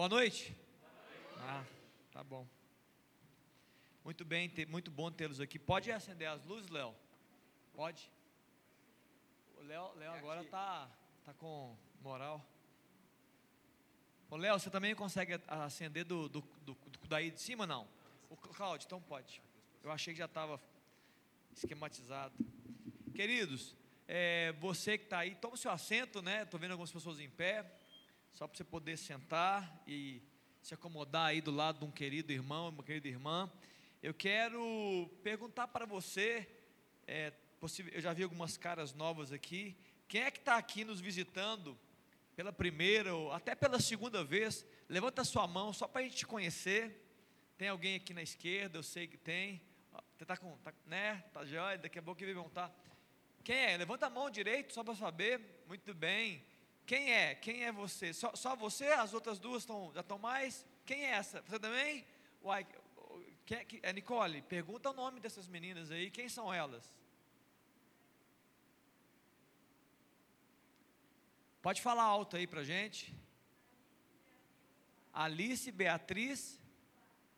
Boa noite. Ah, tá bom. Muito bem, muito bom tê-los aqui. Pode acender as luzes, Léo? Pode? O Léo, Léo agora tá, tá com moral. Ô, Léo, você também consegue acender do, do, do- do- daí de cima, não? O Clá- Cláudio, então pode. Eu achei que já estava esquematizado. Queridos, é, você que está aí, toma o seu assento, né? Estou vendo algumas pessoas em pé, só para você poder sentar e se acomodar aí do lado de um querido irmão, uma querida irmã. Eu quero perguntar para você, é, eu já vi algumas caras novas aqui. Quem é que está aqui nos visitando pela primeira ou até pela segunda vez? Levanta a sua mão só para a gente te conhecer. Tem alguém aqui na esquerda? Eu sei que tem. Você está com, tá, né? Tá jóia? Daqui a pouco ele vai perguntar. Quem é? Levanta a mão direito só para saber. Muito bem. Quem é? Quem é você? Só, só você? As outras duas tão, já estão mais? Quem é essa? Você também? Uai, que- é Nicole, pergunta o nome dessas meninas aí. Quem são elas? Pode falar alto aí pra gente. Alice, Beatriz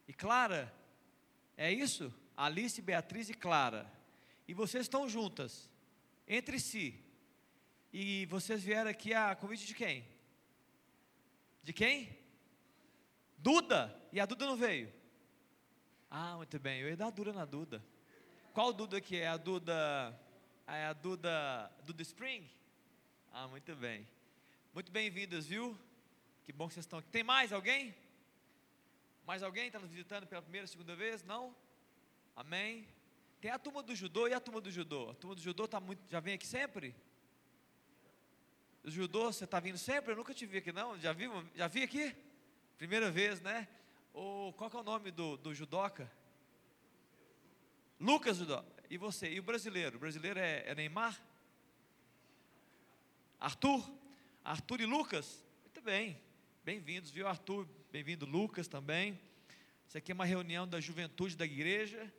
e Clara. É isso? Alice, Beatriz e Clara. E vocês estão juntas, entre si. E vocês vieram aqui a convite de quem? De quem? Duda. E a Duda não veio? Ah, muito bem. Eu ia dar dura na Duda. Qual Duda que é? A Duda. É a Duda. Duda Spring? Ah, muito bem. Muito bem-vindas, viu? Que bom que vocês estão aqui. Tem mais alguém? Mais alguém está nos visitando pela primeira, segunda vez? Não? Amém? Tem a turma do judô e a turma do judô. A turma do judô tá muito, já vem aqui sempre? Judô, você está vindo sempre? Eu nunca te vi aqui, não. Já vi, já vi aqui? Primeira vez, né? O, qual é o nome do, do judoca? Lucas Judó. E você? E o brasileiro? O brasileiro é, é Neymar? Arthur? Arthur e Lucas? Muito bem. Bem-vindos, viu, Arthur? Bem-vindo, Lucas, também. Isso aqui é uma reunião da juventude da igreja.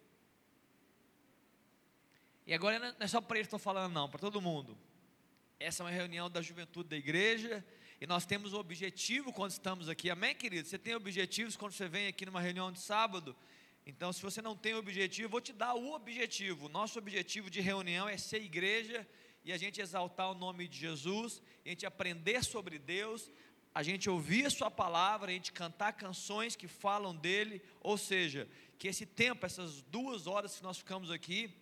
E agora não é só para eles que estou falando, não, para todo mundo. Essa é uma reunião da juventude da igreja. E nós temos um objetivo quando estamos aqui. Amém, querido? Você tem objetivos quando você vem aqui numa reunião de sábado? Então, se você não tem objetivo, vou te dar o objetivo. Nosso objetivo de reunião é ser igreja e a gente exaltar o nome de Jesus, a gente aprender sobre Deus, a gente ouvir a Sua palavra, a gente cantar canções que falam dele. Ou seja, que esse tempo, essas duas horas que nós ficamos aqui,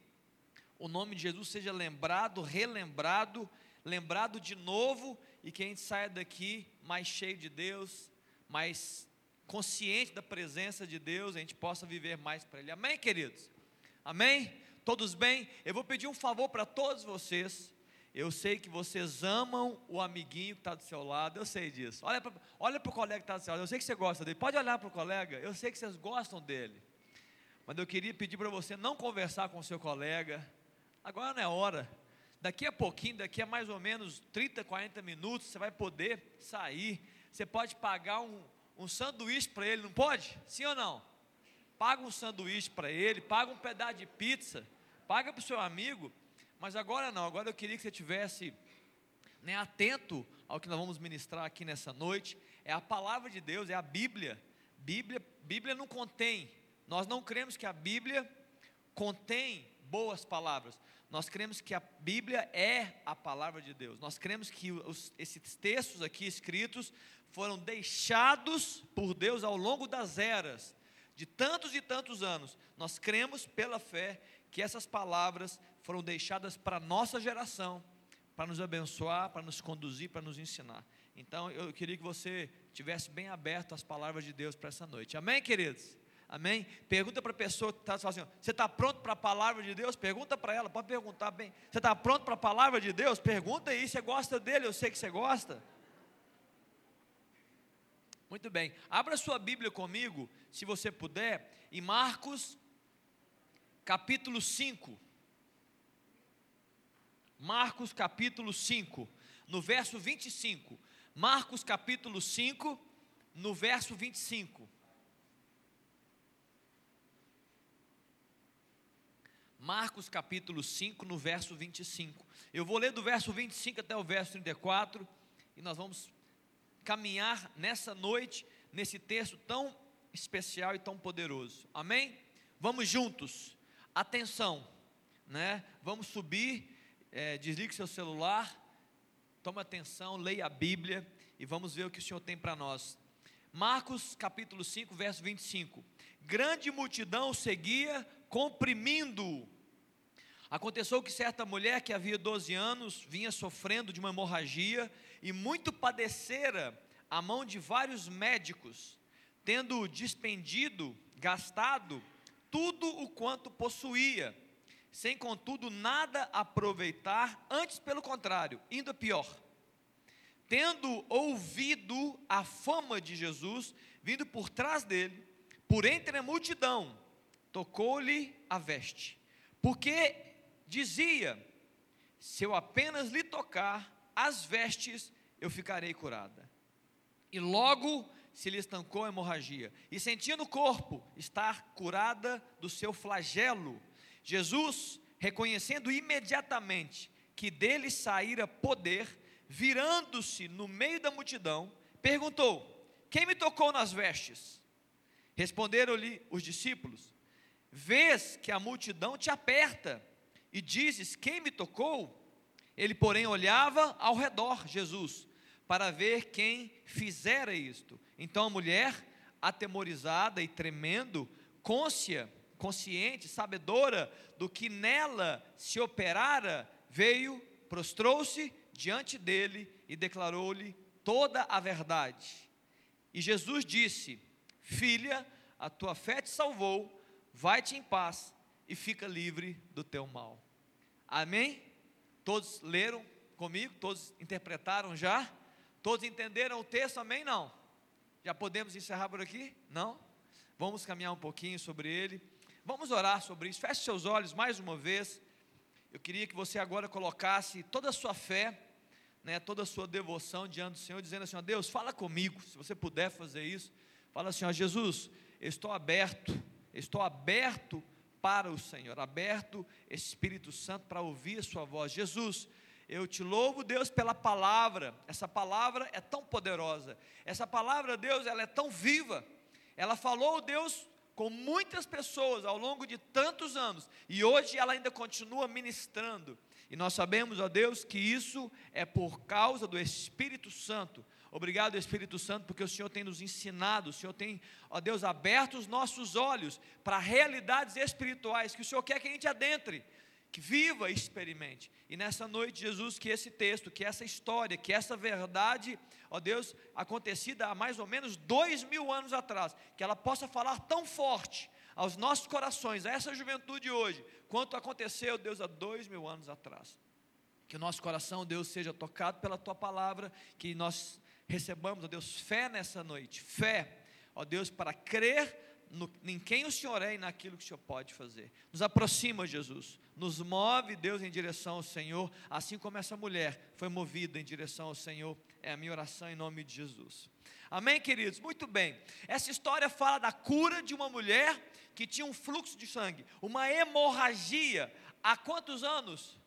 o nome de Jesus seja lembrado, relembrado, lembrado de novo e que a gente saia daqui mais cheio de Deus, mais consciente da presença de Deus, a gente possa viver mais para Ele. Amém, queridos? Amém? Todos bem? Eu vou pedir um favor para todos vocês. Eu sei que vocês amam o amiguinho que está do seu lado, eu sei disso. Olha para olha o colega que está do seu lado, eu sei que você gosta dele. Pode olhar para o colega, eu sei que vocês gostam dele. Mas eu queria pedir para você não conversar com o seu colega. Agora não é hora. Daqui a pouquinho, daqui a mais ou menos 30, 40 minutos, você vai poder sair. Você pode pagar um, um sanduíche para ele, não pode? Sim ou não? Paga um sanduíche para ele, paga um pedaço de pizza, paga para o seu amigo. Mas agora não, agora eu queria que você tivesse né, atento ao que nós vamos ministrar aqui nessa noite. É a palavra de Deus, é a Bíblia. Bíblia, Bíblia não contém. Nós não cremos que a Bíblia contém boas palavras. Nós cremos que a Bíblia é a palavra de Deus. Nós cremos que os, esses textos aqui escritos foram deixados por Deus ao longo das eras, de tantos e tantos anos. Nós cremos pela fé que essas palavras foram deixadas para a nossa geração, para nos abençoar, para nos conduzir, para nos ensinar. Então eu queria que você tivesse bem aberto às palavras de Deus para essa noite. Amém, queridos? Amém? Pergunta para a pessoa que está assim: você está pronto para a palavra de Deus? Pergunta para ela, pode perguntar bem. Você está pronto para a palavra de Deus? Pergunta aí, você gosta dele? Eu sei que você gosta. Muito bem, abra sua Bíblia comigo, se você puder, em Marcos, capítulo 5. Marcos, capítulo 5, no verso 25. Marcos, capítulo 5, no verso 25. Marcos capítulo 5, no verso 25. Eu vou ler do verso 25 até o verso 34 e nós vamos caminhar nessa noite nesse texto tão especial e tão poderoso. Amém? Vamos juntos. Atenção, né? Vamos subir. É, desligue seu celular. Tome atenção, leia a Bíblia e vamos ver o que o Senhor tem para nós. Marcos capítulo 5, verso 25. Grande multidão seguia, comprimindo. Aconteceu que certa mulher que havia 12 anos vinha sofrendo de uma hemorragia e muito padecera a mão de vários médicos, tendo despendido, gastado tudo o quanto possuía, sem contudo nada aproveitar, antes pelo contrário, indo pior. Tendo ouvido a fama de Jesus, vindo por trás dele, por entre a multidão, tocou-lhe a veste, porque dizia: Se eu apenas lhe tocar as vestes, eu ficarei curada. E logo se lhe estancou a hemorragia, e sentia no corpo estar curada do seu flagelo. Jesus, reconhecendo imediatamente que dele saíra poder, virando-se no meio da multidão, perguntou: Quem me tocou nas vestes? Responderam-lhe os discípulos: Vês que a multidão te aperta e dizes: Quem me tocou? Ele, porém, olhava ao redor, Jesus, para ver quem fizera isto. Então a mulher, atemorizada e tremendo, côncia, consciente, sabedora do que nela se operara, veio, prostrou-se diante dele e declarou-lhe toda a verdade. E Jesus disse: Filha, a tua fé te salvou, vai-te em paz e fica livre do teu mal. Amém? Todos leram comigo? Todos interpretaram já? Todos entenderam o texto? Amém? Não? Já podemos encerrar por aqui? Não? Vamos caminhar um pouquinho sobre ele. Vamos orar sobre isso. Feche seus olhos mais uma vez. Eu queria que você agora colocasse toda a sua fé, né, toda a sua devoção diante do Senhor, dizendo assim: ó, Deus, fala comigo. Se você puder fazer isso, fala assim: ó, Jesus, eu estou aberto, estou aberto para o Senhor, aberto Espírito Santo para ouvir a Sua voz. Jesus, eu te louvo, Deus, pela palavra. Essa palavra é tão poderosa. Essa palavra, Deus, ela é tão viva. Ela falou, Deus, com muitas pessoas ao longo de tantos anos. E hoje ela ainda continua ministrando. E nós sabemos, ó Deus, que isso é por causa do Espírito Santo. Obrigado, Espírito Santo, porque o Senhor tem nos ensinado, o Senhor tem, ó Deus, aberto os nossos olhos para realidades espirituais que o Senhor quer que a gente adentre que viva e experimente. E nessa noite, Jesus, que esse texto, que essa história, que essa verdade, ó Deus, acontecida há mais ou menos dois mil anos atrás, que ela possa falar tão forte aos nossos corações, a essa juventude hoje, quanto aconteceu, Deus, há dois mil anos atrás. Que o nosso coração, Deus, seja tocado pela tua palavra, que nós recebamos, ó Deus, fé nessa noite, fé, ó Deus, para crer no, em quem o Senhor é e naquilo que o Senhor pode fazer. Nos aproxima, Jesus. Nos move, Deus, em direção ao Senhor, assim como essa mulher foi movida em direção ao Senhor. É a minha oração em nome de Jesus. Amém, queridos? Muito bem. Essa história fala da cura de uma mulher que tinha um fluxo de sangue, uma hemorragia. Há quantos anos?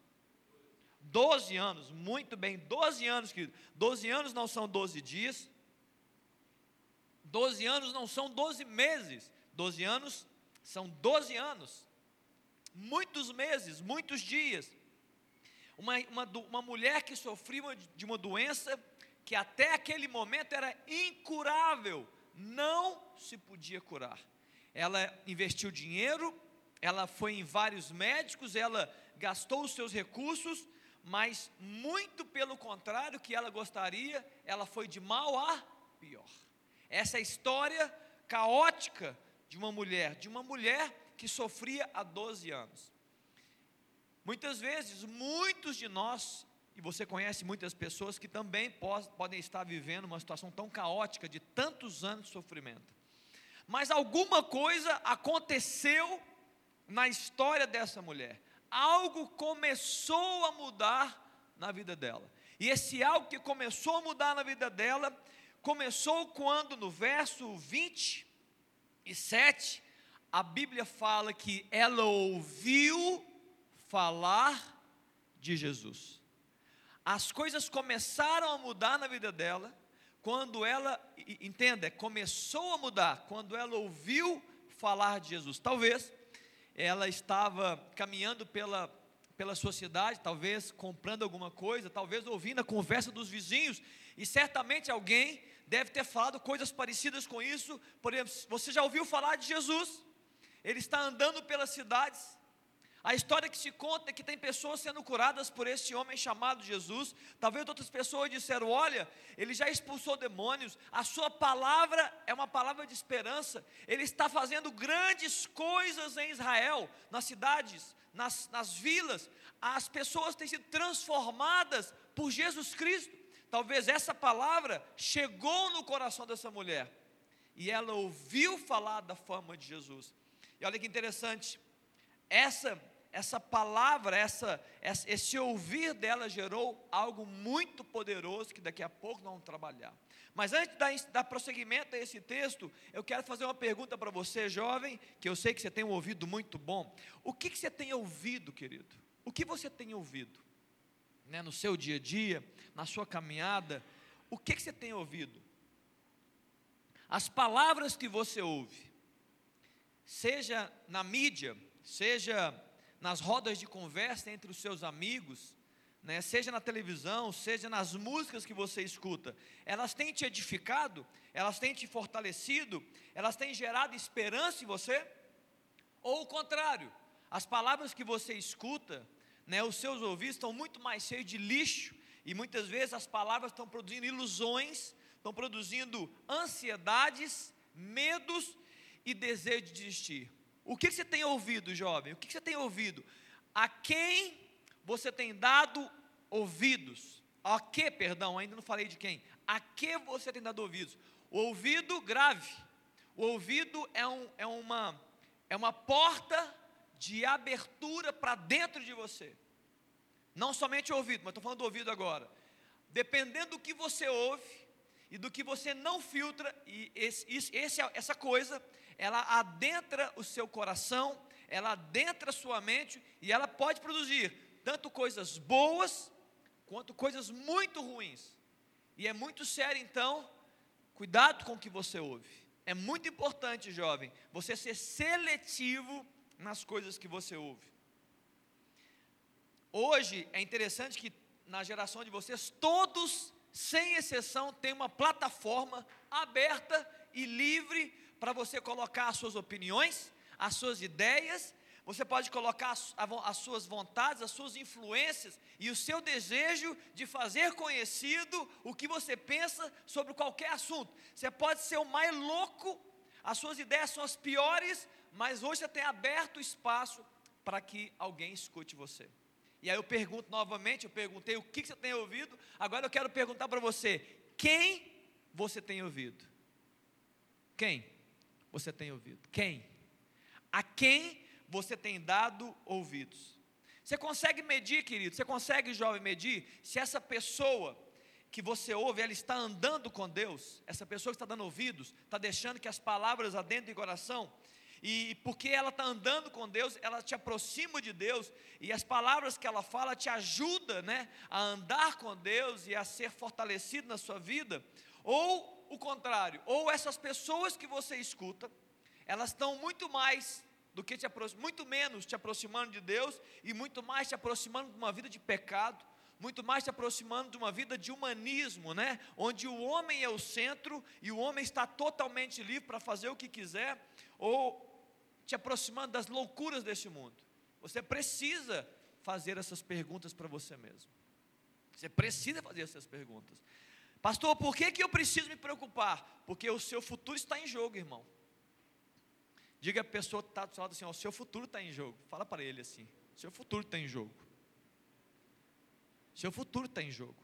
Doze anos, muito bem, doze anos, querido. Doze anos não são doze dias, doze anos não são doze meses, 12 anos são 12 anos, muitos meses, muitos dias. Uma, uma, uma mulher que sofria de uma doença que até aquele momento era incurável, não se podia curar. Ela investiu dinheiro, ela foi em vários médicos, ela gastou os seus recursos, mas muito pelo contrário que ela gostaria, ela foi de mal a pior. Essa é história caótica de uma mulher, de uma mulher que sofria há 12 anos. Muitas vezes, muitos de nós, e você conhece muitas pessoas que também podem estar vivendo uma situação tão caótica de tantos anos de sofrimento. Mas alguma coisa aconteceu na história dessa mulher. Algo começou a mudar na vida dela. E esse algo que começou a mudar na vida dela, começou quando no verso 20 e 7, a Bíblia fala que ela ouviu falar de Jesus. As coisas começaram a mudar na vida dela quando ela, entenda, começou a mudar, quando ela ouviu falar de Jesus. Talvez ela estava caminhando pela, pela sua cidade, talvez comprando alguma coisa, talvez ouvindo a conversa dos vizinhos, e certamente alguém deve ter falado coisas parecidas com isso. Por exemplo, você já ouviu falar de Jesus? Ele está andando pelas cidades, a história que se conta é que tem pessoas sendo curadas por este homem chamado Jesus. Talvez outras pessoas disseram: Olha, ele já expulsou demônios, a sua palavra é uma palavra de esperança. Ele está fazendo grandes coisas em Israel, nas cidades, nas, nas vilas. As pessoas têm sido transformadas por Jesus Cristo. Talvez essa palavra chegou no coração dessa mulher e ela ouviu falar da fama de Jesus. E olha que interessante, essa essa palavra, essa, esse ouvir dela gerou algo muito poderoso que daqui a pouco nós vamos trabalhar. Mas antes de dar prosseguimento a esse texto, eu quero fazer uma pergunta para você, jovem, que eu sei que você tem um ouvido muito bom. O que, que você tem ouvido, querido? O que você tem ouvido? Né, no seu dia a dia, na sua caminhada, o que, que você tem ouvido? As palavras que você ouve, seja na mídia, seja nas rodas de conversa entre os seus amigos, né, seja na televisão, seja nas músicas que você escuta, elas têm te edificado, elas têm te fortalecido, elas têm gerado esperança em você? Ou o contrário, as palavras que você escuta, né, os seus ouvidos estão muito mais cheios de lixo, e muitas vezes as palavras estão produzindo ilusões, estão produzindo ansiedades, medos e desejo de desistir. O que você tem ouvido, jovem? O que você tem ouvido? A quem você tem dado ouvidos? A que, perdão, ainda não falei de quem. A que você tem dado ouvidos? O ouvido grave. O ouvido é, um, é, uma, é uma porta de abertura para dentro de você. Não somente o ouvido, mas estou falando do ouvido agora. Dependendo do que você ouve e do que você não filtra, e esse, esse, essa coisa ela adentra o seu coração, ela adentra a sua mente e ela pode produzir tanto coisas boas quanto coisas muito ruins. E é muito sério então, cuidado com o que você ouve. É muito importante, jovem, você ser seletivo nas coisas que você ouve. Hoje é interessante que na geração de vocês, todos, sem exceção, têm uma plataforma aberta e livre para você colocar as suas opiniões, as suas ideias, você pode colocar as, as, suas vontades, as suas influências e o seu desejo de fazer conhecido o que você pensa sobre qualquer assunto. Você pode ser o mais louco, as suas ideias são as piores, mas hoje você tem aberto espaço para que alguém escute você. E aí eu pergunto novamente, eu perguntei o que você tem ouvido, agora eu quero perguntar para você, quem você tem ouvido? Quem? Você tem ouvido? Quem? A quem você tem dado ouvidos? Você consegue medir, querido? Você consegue, jovem, medir se essa pessoa que você ouve, ela está andando com Deus? Essa pessoa que está dando ouvidos, está deixando que as palavras adentrem o coração? E porque ela está andando com Deus, ela te aproxima de Deus, e as palavras que ela fala te ajudam né, a andar com Deus e a ser fortalecido na sua vida? Ou o contrário, ou essas pessoas que você escuta, elas estão muito mais do que te muito menos te aproximando de Deus e muito mais te aproximando de uma vida de pecado, muito mais te aproximando de uma vida de humanismo, né? Onde o homem é o centro e o homem está totalmente livre para fazer o que quiser, ou te aproximando das loucuras deste mundo. Você precisa fazer essas perguntas para você mesmo. Você precisa fazer essas perguntas. Pastor, por que, que eu preciso me preocupar? Porque o seu futuro está em jogo, irmão. Diga a pessoa que está do seu lado assim: ó, o seu futuro está em jogo. Fala para ele assim: o seu futuro está em jogo. Seu futuro está em jogo.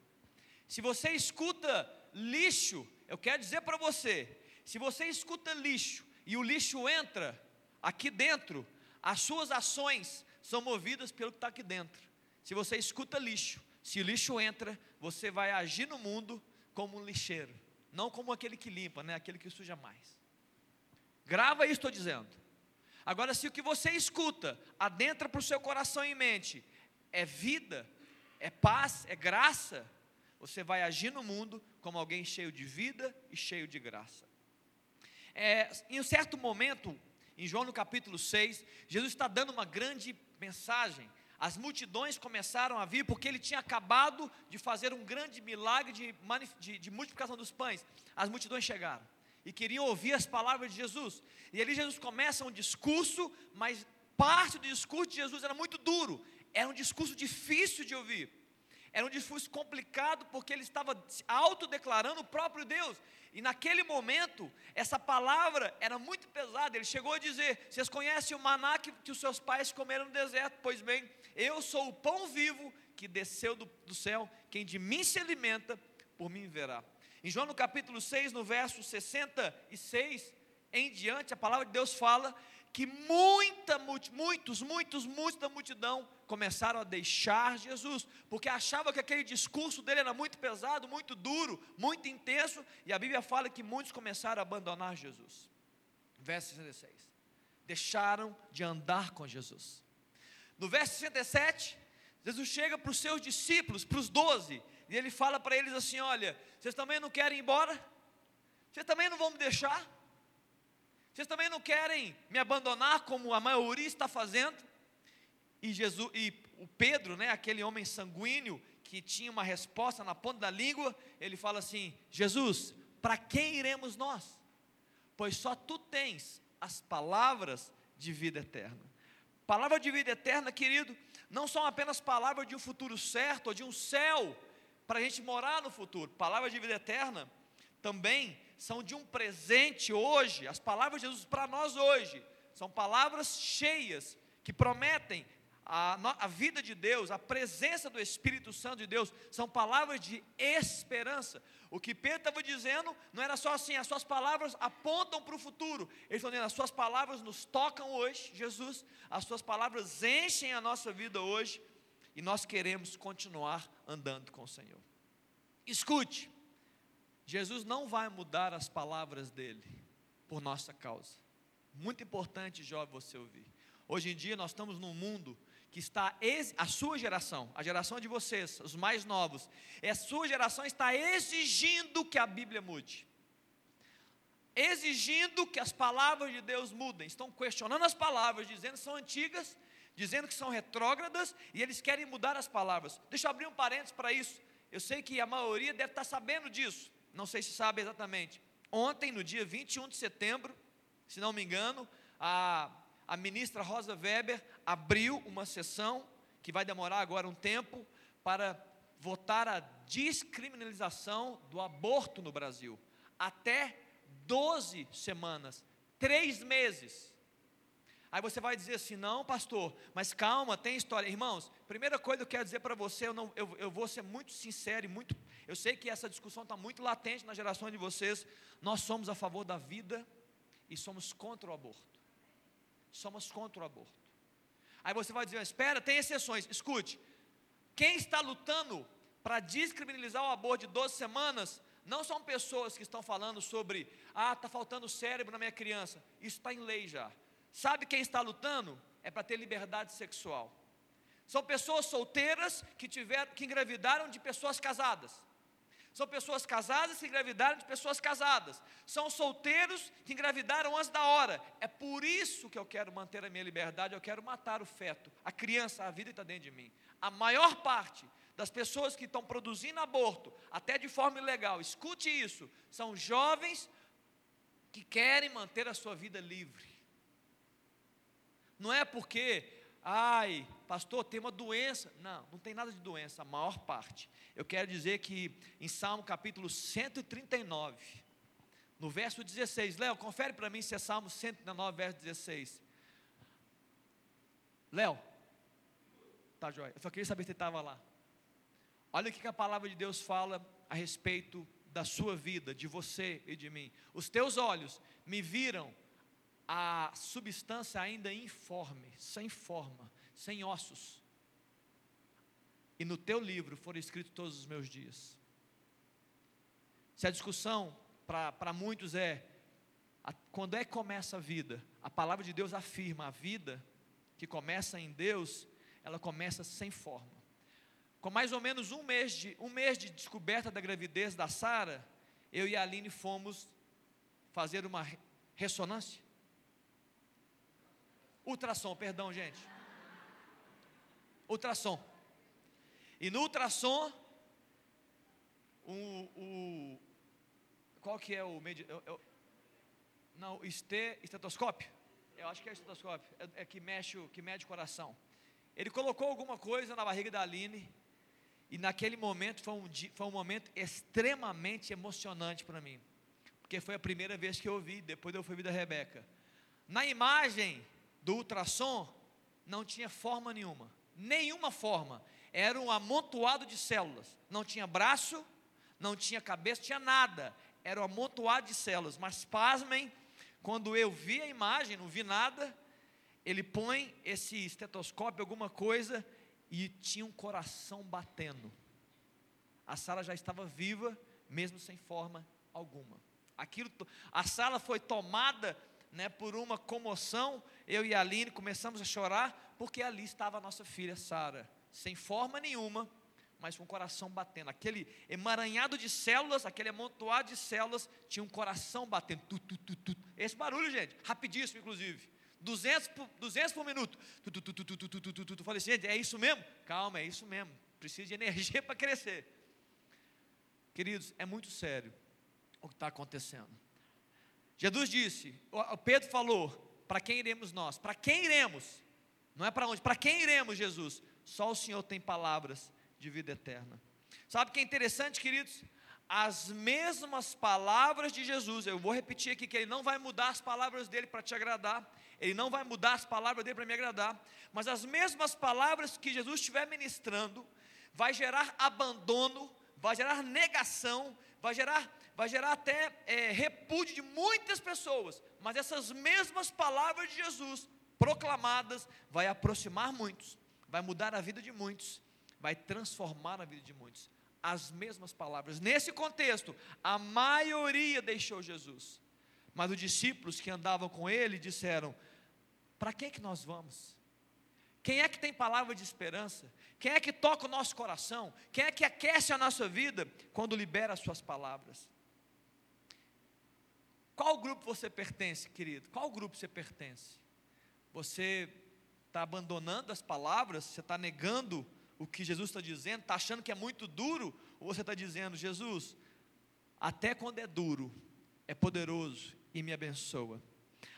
Se você escuta lixo, eu quero dizer para você: se você escuta lixo e o lixo entra aqui dentro, as suas ações são movidas pelo que está aqui dentro. Se você escuta lixo, se o lixo entra, você vai agir no mundo como um lixeiro, não como aquele que limpa, né? aquele que suja mais. Grava isso, estou dizendo. Agora, se o que você escuta adentra para o seu coração e mente é vida, é paz, é graça, você vai agir no mundo como alguém cheio de vida e cheio de graça. É, em um certo momento, em João no capítulo 6, Jesus está dando uma grande mensagem. As multidões começaram a vir porque ele tinha acabado de fazer um grande milagre de, de, de multiplicação dos pães. As multidões chegaram e queriam ouvir as palavras de Jesus. E ali Jesus começa um discurso, mas parte do discurso de Jesus era muito duro, era um discurso difícil de ouvir. Era um discurso complicado porque ele estava autodeclarando o próprio Deus. E naquele momento, essa palavra era muito pesada. Ele chegou a dizer: Vocês conhecem o maná que, que os seus pais comeram no deserto? Pois bem, eu sou o pão vivo que desceu do, do céu. Quem de mim se alimenta, por mim verá. Em João no capítulo 6, no verso 66 em diante, a palavra de Deus fala que muita, muitos, muitos, muitos da multidão começaram a deixar Jesus, porque achavam que aquele discurso dele era muito pesado, muito duro, muito intenso, e a Bíblia fala que muitos começaram a abandonar Jesus. Verso 66. Deixaram de andar com Jesus. No verso 67, Jesus chega para os seus discípulos, para os doze, e ele fala para eles assim: Olha, vocês também não querem ir embora? Vocês também não vão me deixar? Vocês também não querem me abandonar como a maioria está fazendo? E Jesus e o Pedro, né, aquele homem sanguíneo que tinha uma resposta na ponta da língua, ele fala assim: Jesus, para quem iremos nós? Pois só tu tens as palavras de vida eterna. Palavra de vida eterna, querido, não são apenas palavras de um futuro certo ou de um céu para a gente morar no futuro. Palavras de vida eterna também são de um presente hoje, as palavras de Jesus para nós hoje, são palavras cheias que prometem a, a, vida de Deus, a presença do Espírito Santo de Deus, são palavras de esperança. O que Pedro estava dizendo não era só assim, as suas palavras apontam para o futuro. Ele estão dizendo, as suas palavras nos tocam hoje, Jesus, as suas palavras enchem a nossa vida hoje, e nós queremos continuar andando com o Senhor. Escute, Jesus não vai mudar as palavras dele por nossa causa. Muito importante, jovem, você ouvir. Hoje em dia nós estamos num mundo que está a sua geração, a geração de vocês, os mais novos, a sua geração está exigindo que a Bíblia mude. Exigindo que as palavras de Deus mudem. Estão questionando as palavras, dizendo que são antigas, dizendo que são retrógradas e eles querem mudar as palavras. Deixa eu abrir um parênteses para isso. Eu sei que a maioria deve estar sabendo disso não sei se sabe exatamente. Ontem, no dia 21 de setembro, se não me engano, a, a ministra Rosa Weber abriu uma sessão que vai demorar agora um tempo para votar a descriminalização do aborto no Brasil. Até 12 semanas, três meses. Aí você vai dizer assim: não, pastor, mas calma, tem história. Irmãos, primeira coisa que eu quero dizer para você, eu, não, eu, eu vou ser muito sincero e muito eu sei que essa discussão está muito latente na geração de vocês. Nós somos a favor da vida e somos contra o aborto. Somos contra o aborto. Aí você vai dizer, espera, tem exceções. Escute, quem está lutando para descriminalizar o aborto de 12 semanas, não são pessoas que estão falando sobre, ah, está faltando cérebro na minha criança. Isso está em lei já. Sabe quem está lutando? É para ter liberdade sexual. São pessoas solteiras que tiveram, que engravidaram de pessoas casadas. São pessoas casadas que engravidaram de pessoas casadas. São solteiros que engravidaram antes da hora. É por isso que eu quero manter a minha liberdade, eu quero matar o feto. A criança, a vida está dentro de mim. A maior parte das pessoas que estão produzindo aborto, até de forma ilegal, escute isso, são jovens que querem manter a sua vida livre. Não é porque ai, pastor, tem uma doença. Não, não tem nada de doença, a maior parte. Eu quero dizer que em Salmo capítulo 139, no verso 16, Léo, confere para mim se é Salmo 139, verso 16. Léo, tá joia, eu só queria saber se estava lá. Olha o que a palavra de Deus fala a respeito da sua vida, de você e de mim. Os teus olhos me viram a substância ainda informe, sem forma, sem ossos. E no teu livro foram escritos todos os meus dias. Se a discussão para muitos é a, quando é que começa a vida, a palavra de Deus afirma a vida que começa em Deus, ela começa sem forma. com mais ou menos um mês de, um mês de descoberta da gravidez da Sara, eu e a Aline fomos fazer uma ressonância. Ultrassom, perdão, gente. Ultrassom. E no ultrassom, o, o qual que é o medi, eu, eu, não, este, estetoscópio. Eu acho que é estetoscópio, é, é que mexe, que mede o coração. Ele colocou alguma coisa na barriga da Aline e naquele momento foi um, foi um momento extremamente emocionante para mim, porque foi a primeira vez que eu ouvi, depois eu fui ouvir da Rebeca. Na imagem do ultrassom, não tinha forma nenhuma, nenhuma forma, era um amontoado de células, não tinha braço, não tinha cabeça, tinha nada, era um amontoado de células, mas pasmem, quando eu vi a imagem, não vi nada, ele põe esse estetoscópio, alguma coisa, e tinha um coração batendo. A sala já estava viva, mesmo sem forma alguma. Aquilo, a sala foi tomada né, por uma comoção. Eu e a Aline começamos a chorar, porque ali estava a nossa filha Sara, sem forma nenhuma, mas com o coração batendo. Aquele emaranhado de células, aquele amontoado de células, tinha um coração batendo. Tu, tu, tu, Esse barulho, gente, rapidíssimo, inclusive. 200 por, 200 por minuto. Tu, tu, tu, tu, tu, tu, tu, tu, tu. Falei assim, é isso mesmo? Calma, é isso mesmo. Precisa de energia para crescer. Queridos, é muito sério o que está acontecendo. Jesus disse, o Pedro falou, para quem iremos nós? Para quem iremos? Não é para onde? Para quem iremos, Jesus? Só o Senhor tem palavras de vida eterna. Sabe o que é interessante, queridos? as mesmas palavras de Jesus. Eu vou repetir aqui que ele não vai mudar as palavras dele para te agradar, ele não vai mudar as palavras dele para me agradar, mas as mesmas palavras que Jesus estiver ministrando vai gerar abandono, vai gerar negação, vai gerar, vai gerar até é, repúdio de muitas pessoas. Mas essas mesmas palavras de Jesus proclamadas vai aproximar muitos, vai mudar a vida de muitos, vai transformar a vida de muitos as mesmas palavras. Nesse contexto, a maioria deixou Jesus. Mas os discípulos que andavam com ele disseram: Para que que nós vamos? Quem é que tem palavra de esperança? Quem é que toca o nosso coração? Quem é que aquece a nossa vida quando libera as suas palavras? Qual grupo você pertence, querido? Qual grupo você pertence? Você está abandonando as palavras? Você está negando o que Jesus está dizendo, está achando que é muito duro, ou você está dizendo, Jesus, até quando é duro, é poderoso e me abençoa.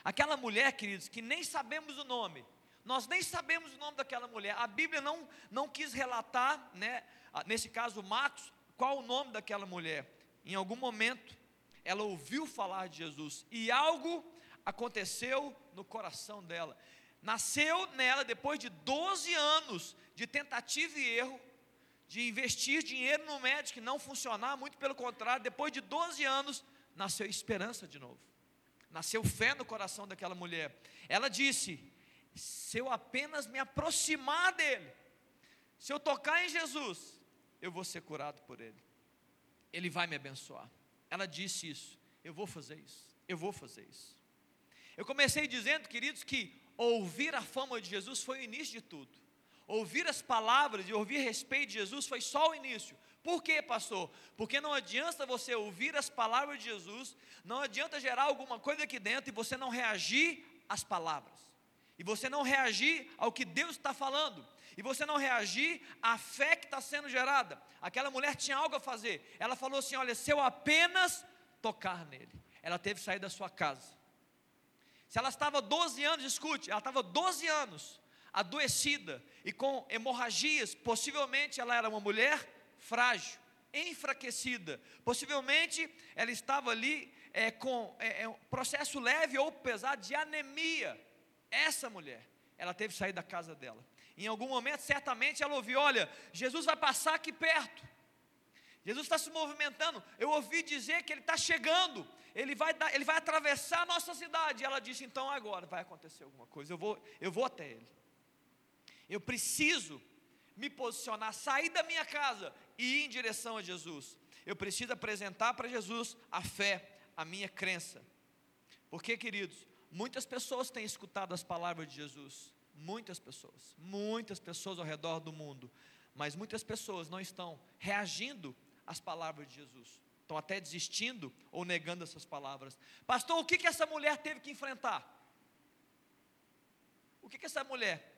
Aquela mulher, queridos, que nem sabemos o nome, nós nem sabemos o nome daquela mulher, a Bíblia não, não quis relatar, né, nesse caso Marcos, qual o nome daquela mulher. Em algum momento, ela ouviu falar de Jesus e algo aconteceu no coração dela. Nasceu nela depois de 12 anos de tentativa e erro, de investir dinheiro no médico e não funcionar, muito pelo contrário, depois de 12 anos, nasceu esperança de novo. Nasceu fé no coração daquela mulher. Ela disse: Se eu apenas me aproximar dele, se eu tocar em Jesus, eu vou ser curado por ele. Ele vai me abençoar. Ela disse isso. Eu vou fazer isso. Eu vou fazer isso. Eu comecei dizendo, queridos, que ouvir a fama de Jesus foi o início de tudo. Ouvir as palavras e ouvir respeito de Jesus foi só o início. Por quê, pastor? Porque não adianta você ouvir as palavras de Jesus, não adianta gerar alguma coisa aqui dentro e você não reagir às palavras, e você não reagir ao que Deus está falando, e você não reagir à fé que está sendo gerada. Aquela mulher tinha algo a fazer, ela falou assim: Olha, se eu apenas tocar nele, ela teve que sair da sua casa. Se ela estava 12 anos, escute, ela estava 12 anos adoecida e com hemorragias, possivelmente ela era uma mulher frágil, enfraquecida, possivelmente ela estava ali é, com é, é, um processo leve ou pesado de anemia. Essa mulher, ela teve que sair da casa dela. Em algum momento, certamente, ela ouviu: Olha, Jesus vai passar aqui perto. Jesus está se movimentando. Eu ouvi dizer que ele está chegando. Ele vai, dar, ele vai atravessar a nossa cidade. E ela disse: Então agora vai acontecer alguma coisa. Eu vou, eu vou até ele. Eu preciso me posicionar, sair da minha casa e ir em direção a Jesus. Eu preciso apresentar para Jesus a fé, a minha crença. Porque, queridos, muitas pessoas têm escutado as palavras de Jesus. Muitas pessoas, muitas pessoas ao redor do mundo. Mas muitas pessoas não estão reagindo às palavras de Jesus. Estão até desistindo ou negando essas palavras. Pastor, o que, que essa mulher teve que enfrentar? O que, que essa mulher?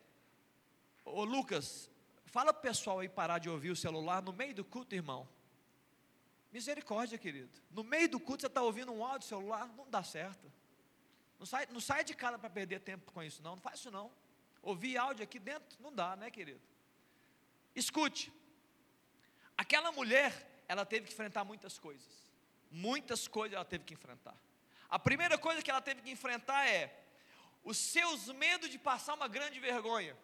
Ô Lucas, fala para o pessoal aí parar de ouvir o celular no meio do culto, irmão. Misericórdia, querido. No meio do culto você está ouvindo um áudio celular, não dá certo. Não sai, não sai de casa para perder tempo com isso, não. Não faz isso não. Ouvir áudio aqui dentro não dá, né, querido? Escute. Aquela mulher, ela teve que enfrentar muitas coisas. Muitas coisas ela teve que enfrentar. A primeira coisa que ela teve que enfrentar é os seus medos de passar uma grande vergonha.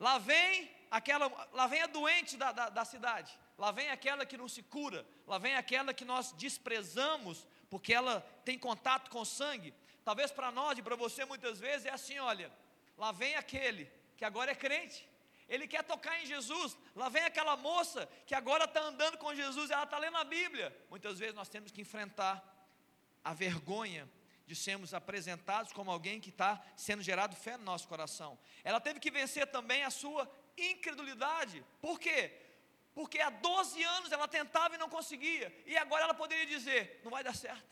Lá vem aquela, lá vem a doente da, da, da cidade lá vem aquela que não se cura, lá vem aquela que nós desprezamos, porque ela tem contato com sangue. Talvez para nós e para você muitas vezes é assim: olha, lá vem aquele que agora é crente, ele quer tocar em Jesus. Lá vem aquela moça que agora está andando com Jesus, ela está lendo a Bíblia. Muitas vezes nós temos que enfrentar a vergonha de sermos apresentados como alguém que está sendo gerado fé no nosso coração. Ela teve que vencer também a sua incredulidade. Por quê? porque há 12 anos ela tentava e não conseguia, e agora ela poderia dizer: não vai dar certo.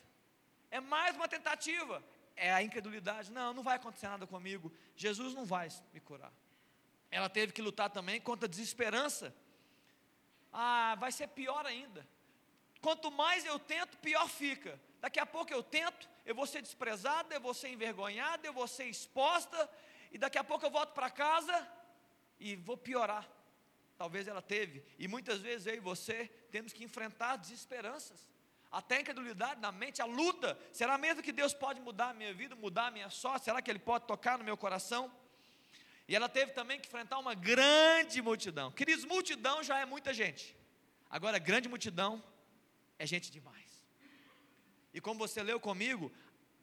É mais uma tentativa, é a incredulidade. Não, não vai acontecer nada comigo. Jesus não vai me curar. Ela teve que lutar também contra a desesperança. Ah, vai ser pior ainda. Quanto mais eu tento, pior fica. Daqui a pouco eu tento, eu vou ser desprezada, eu vou ser envergonhada, eu vou ser exposta, e daqui a pouco eu volto para casa e vou piorar. Talvez ela teve, e muitas vezes eu e você temos que enfrentar desesperanças, até a incredulidade na mente, a luta. Será mesmo que Deus pode mudar a minha vida, mudar a minha sorte? Será que Ele pode tocar no meu coração? E ela teve também que enfrentar uma grande multidão. Queridos, multidão já é muita gente. Agora, grande multidão é gente demais. E como você leu comigo,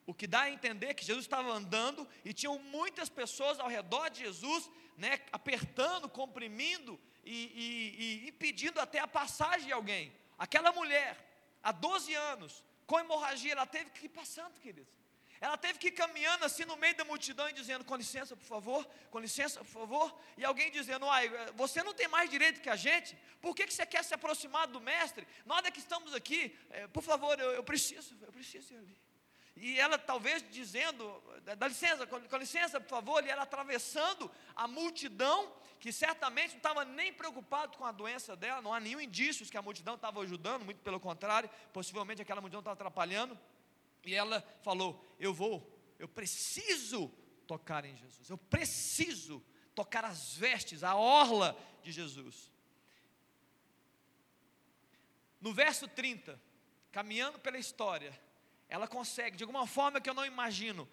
o que dá a entender que Jesus estava andando e tinham muitas pessoas ao redor de Jesus, né, apertando, comprimindo e, e, e impedindo até a passagem de alguém. Aquela mulher, há 12 anos, com hemorragia, ela teve que ir passando, queridos. Ela teve que ir caminhando assim no meio da multidão e dizendo: com licença, por favor, com licença, por favor. E alguém dizendo: ai, você não tem mais direito que a gente, por que, que você quer se aproximar do mestre? Nós é que estamos aqui, é, por favor, eu, eu preciso, eu preciso ir ali. E ela talvez dizendo, dá licença, com, com licença, por favor, e ela atravessando a multidão, que certamente não estava nem preocupado com a doença dela, não há nenhum indício que a multidão estava ajudando, muito pelo contrário, possivelmente aquela multidão estava atrapalhando. E ela falou: Eu vou, eu preciso tocar em Jesus, eu preciso tocar as vestes, a orla de Jesus. No verso 30, caminhando pela história, ela consegue, de alguma forma que eu não imagino.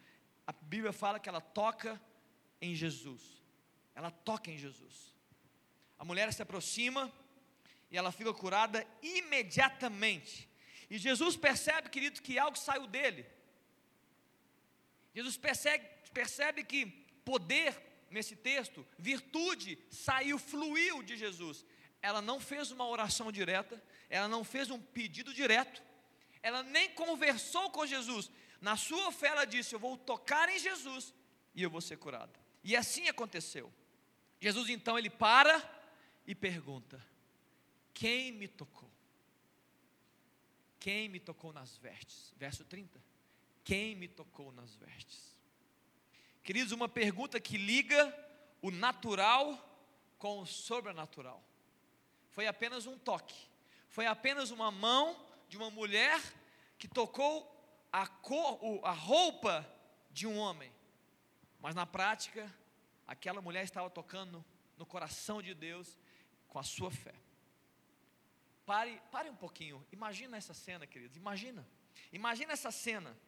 A Bíblia fala que ela toca em Jesus. Ela toca em Jesus. A mulher se aproxima e ela fica curada imediatamente. E Jesus percebe, querido, que algo saiu dele. Jesus percebe, percebe que poder nesse texto, virtude saiu, fluiu de Jesus. Ela não fez uma oração direta, ela não fez um pedido direto, ela nem conversou com Jesus. Na sua fé, ela disse: Eu vou tocar em Jesus e eu vou ser curada. E assim aconteceu. Jesus então ele para e pergunta: Quem me tocou? Quem me tocou nas vestes? Verso 30. Quem me tocou nas vestes? Queridos, uma pergunta que liga o natural com o sobrenatural. Foi apenas um toque, foi apenas uma mão de uma mulher que tocou a, cor, a roupa de um homem. Mas na prática, aquela mulher estava tocando no coração de Deus com a sua fé. Pare, pare um pouquinho. Imagina essa cena, queridos. Imagina. Imagina essa cena.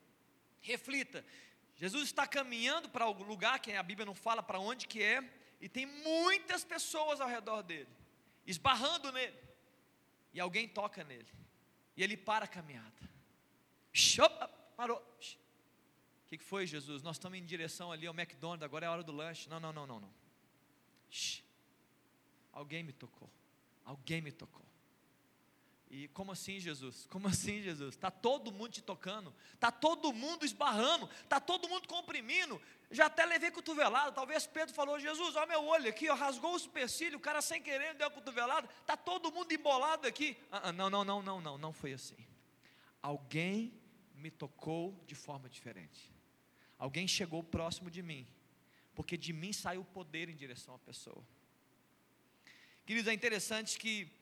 Reflita. Jesus está caminhando para algum lugar que a Bíblia não fala para onde que é, e tem muitas pessoas ao redor dele, esbarrando nele. E alguém toca nele. E ele para a caminhada. Opa, parou. O que, foi, Jesus? Nós estamos em direção ali ao McDonald's, agora é a hora do lanche. Não, não, não, não, não. Alguém me tocou. Alguém me tocou. E como assim, Jesus? Como assim, Jesus? Está todo mundo te tocando, está todo mundo esbarrando, está todo mundo comprimindo. Já até levei cotovelada. Talvez Pedro falou: Jesus, olha meu olho aqui, ó, rasgou o supercílio, o cara sem querer deu a cotovelada, está todo mundo embolado aqui. Ah, ah, não, não, não, não, não, não foi assim. Alguém me tocou de forma diferente. Alguém chegou próximo de mim, porque de mim saiu o poder em direção à pessoa. Queridos, é interessante que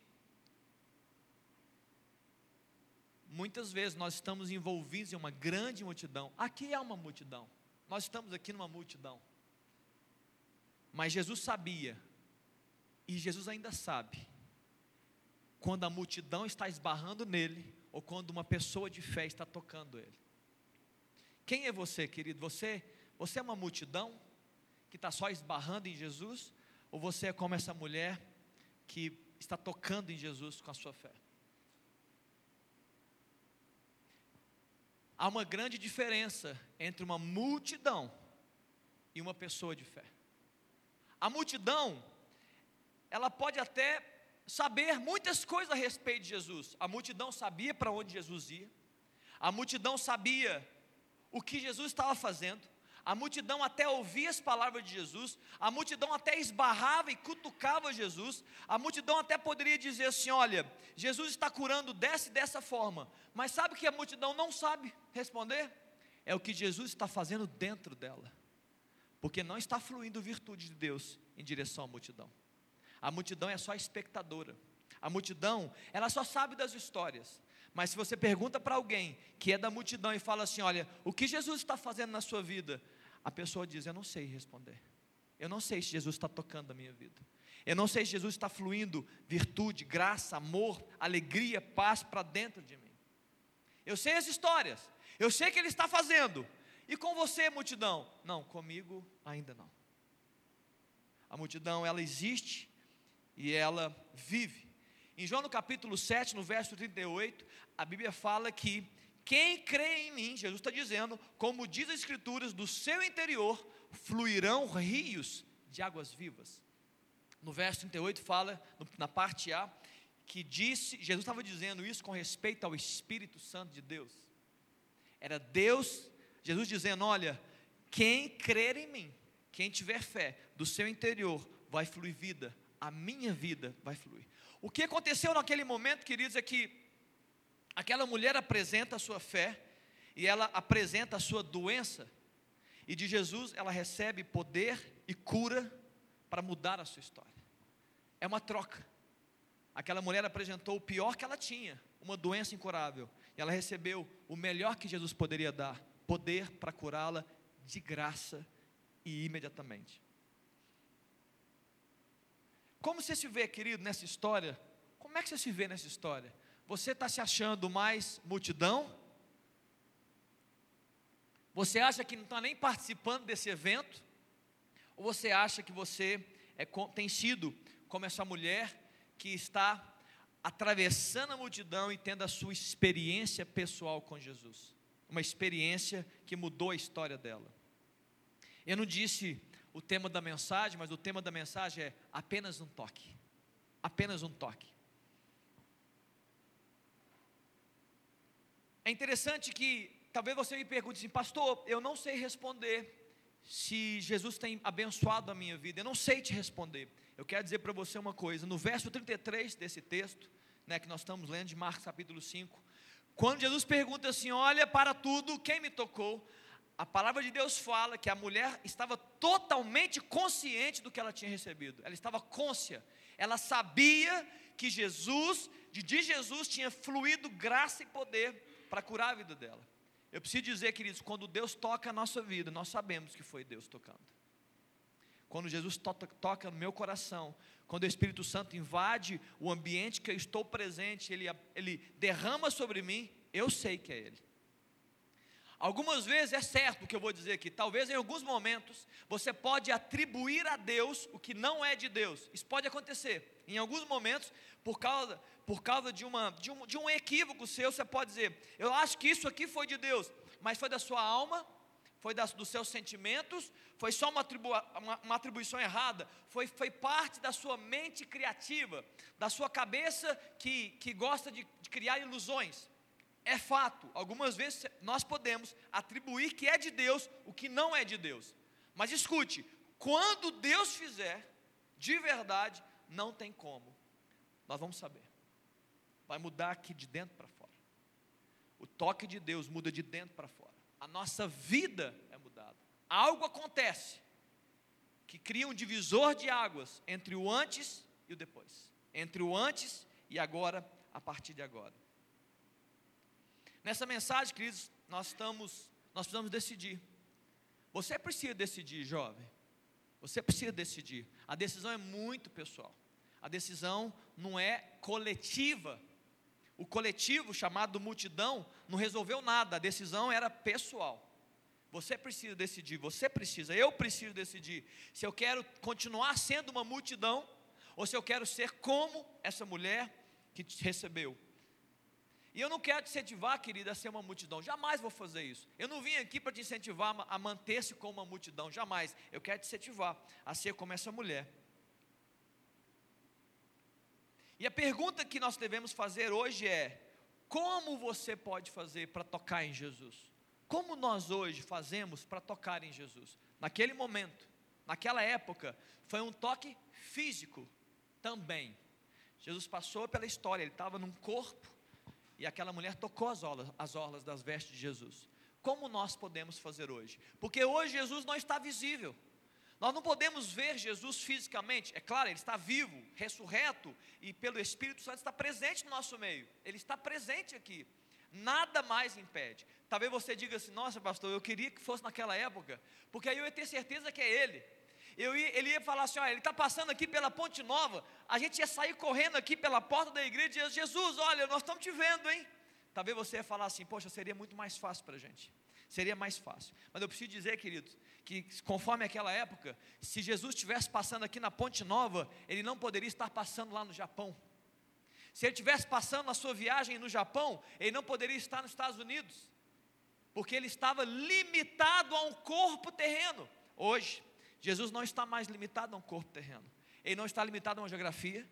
Muitas vezes nós estamos envolvidos em uma grande multidão. Aqui é uma multidão. Nós estamos aqui numa multidão. Mas Jesus sabia, e Jesus ainda sabe, quando a multidão está esbarrando nele, ou quando uma pessoa de fé está tocando ele. Quem é você, querido? Você, você é uma multidão que está só esbarrando em Jesus? Ou você é como essa mulher que está tocando em Jesus com a sua fé? Há uma grande diferença entre uma multidão e uma pessoa de fé. A multidão, ela pode até saber muitas coisas a respeito de Jesus. A multidão sabia para onde Jesus ia, a multidão sabia o que Jesus estava fazendo, a multidão até ouvia as palavras de Jesus, a multidão até esbarrava e cutucava Jesus, a multidão até poderia dizer assim: olha, Jesus está curando dessa e dessa forma, mas sabe que a multidão não sabe responder? É o que Jesus está fazendo dentro dela, porque não está fluindo virtude de Deus em direção à multidão, a multidão é só espectadora, a multidão, ela só sabe das histórias, mas se você pergunta para alguém que é da multidão e fala assim: Olha, o que Jesus está fazendo na sua vida? A pessoa diz: Eu não sei responder. Eu não sei se Jesus está tocando a minha vida. Eu não sei se Jesus está fluindo virtude, graça, amor, alegria, paz para dentro de mim. Eu sei as histórias. Eu sei que Ele está fazendo. E com você, multidão? Não, comigo ainda não. A multidão, ela existe e ela vive. Em João no capítulo 7, no verso 38, a Bíblia fala que quem crê em mim, Jesus está dizendo, como diz as Escrituras, do seu interior fluirão rios de águas vivas. No verso 38 fala, na parte A, que disse, Jesus estava dizendo isso com respeito ao Espírito Santo de Deus. Era Deus, Jesus dizendo: Olha, quem crer em mim, quem tiver fé, do seu interior vai fluir vida, a minha vida vai fluir. O que aconteceu naquele momento, queridos, é que aquela mulher apresenta a sua fé e ela apresenta a sua doença, e de Jesus ela recebe poder e cura para mudar a sua história. É uma troca. Aquela mulher apresentou o pior que ela tinha, uma doença incurável, e ela recebeu o melhor que Jesus poderia dar, poder para curá-la de graça e imediatamente. Como você se vê, querido, nessa história? Como é que você se vê nessa história? Você está se achando mais multidão? Você acha que não está nem participando desse evento? Ou você acha que você é, tem sido como essa mulher que está atravessando a multidão e tendo a sua experiência pessoal com Jesus? Uma experiência que mudou a história dela. Eu não disse o tema da mensagem, mas o tema da mensagem é apenas um toque. Apenas um toque. É interessante que talvez você me pergunte assim, pastor, eu não sei responder se Jesus tem abençoado a minha vida, eu não sei te responder. Eu quero dizer para você uma coisa, no verso 33 desse texto, né, que nós estamos lendo de Marcos capítulo 5, quando Jesus pergunta assim: Olha para tudo, quem me tocou? a palavra de Deus fala que a mulher estava totalmente consciente do que ela tinha recebido, ela estava côncia, ela sabia que Jesus, de Jesus tinha fluído graça e poder para curar a vida dela. Eu preciso dizer, queridos, quando Deus toca a nossa vida, nós sabemos que foi Deus tocando. Quando Jesus to toca no meu coração, quando o Espírito Santo invade o ambiente que eu estou presente, ele, ele derrama sobre mim, eu sei que é Ele. Algumas vezes é certo o que eu vou dizer aqui, talvez em alguns momentos você pode atribuir a Deus o que não é de Deus. Isso pode acontecer. Em alguns momentos, por causa, por causa de, uma, de, um, de um equívoco seu, você pode dizer: Eu acho que isso aqui foi de Deus, mas foi da sua alma, foi das, dos seus sentimentos, foi só uma, atribu, uma, uma atribuição errada, foi, foi parte da sua mente criativa, da sua cabeça que, que gosta de, de criar ilusões. É fato, algumas vezes nós podemos atribuir que é de Deus o que não é de Deus. Mas escute, quando Deus fizer, de verdade, não tem como. Nós vamos saber. Vai mudar aqui de dentro para fora. O toque de Deus muda de dentro para fora a nossa vida é mudada. Algo acontece que cria um divisor de águas entre o antes e o depois, entre o antes e agora, a partir de agora. Nessa mensagem, queridos, nós estamos, nós precisamos decidir. Você precisa decidir, jovem. Você precisa decidir. A decisão é muito pessoal. A decisão não é coletiva, o coletivo chamado multidão não resolveu nada, a decisão era pessoal. Você precisa decidir, você precisa, eu preciso decidir se eu quero continuar sendo uma multidão ou se eu quero ser como essa mulher que te recebeu. E eu não quero te incentivar, querida, a ser uma multidão, jamais vou fazer isso. Eu não vim aqui para te incentivar a manter-se como uma multidão, jamais. Eu quero te incentivar a ser como essa mulher. E a pergunta que nós devemos fazer hoje é: como você pode fazer para tocar em Jesus? Como nós hoje fazemos para tocar em Jesus? Naquele momento, naquela época, foi um toque físico também. Jesus passou pela história, ele estava num corpo e aquela mulher tocou as orlas, as orlas das vestes de Jesus. Como nós podemos fazer hoje? Porque hoje Jesus não está visível. Nós não podemos ver Jesus fisicamente, é claro, ele está vivo, ressurreto e pelo Espírito Santo está presente no nosso meio. Ele está presente aqui. Nada mais impede. Talvez você diga assim: "Nossa, pastor, eu queria que fosse naquela época, porque aí eu ia ter certeza que é ele". Eu ia, ele ia falar assim: olha, ele está passando aqui pela Ponte Nova. A gente ia sair correndo aqui pela porta da igreja e dizer: Jesus, olha, nós estamos te vendo, hein? Talvez você ia falar assim: Poxa, seria muito mais fácil para a gente. Seria mais fácil. Mas eu preciso dizer, queridos, que conforme aquela época, se Jesus estivesse passando aqui na Ponte Nova, ele não poderia estar passando lá no Japão. Se ele estivesse passando na sua viagem no Japão, ele não poderia estar nos Estados Unidos, porque ele estava limitado a um corpo terreno. Hoje, Jesus não está mais limitado a um corpo terreno, ele não está limitado a uma geografia,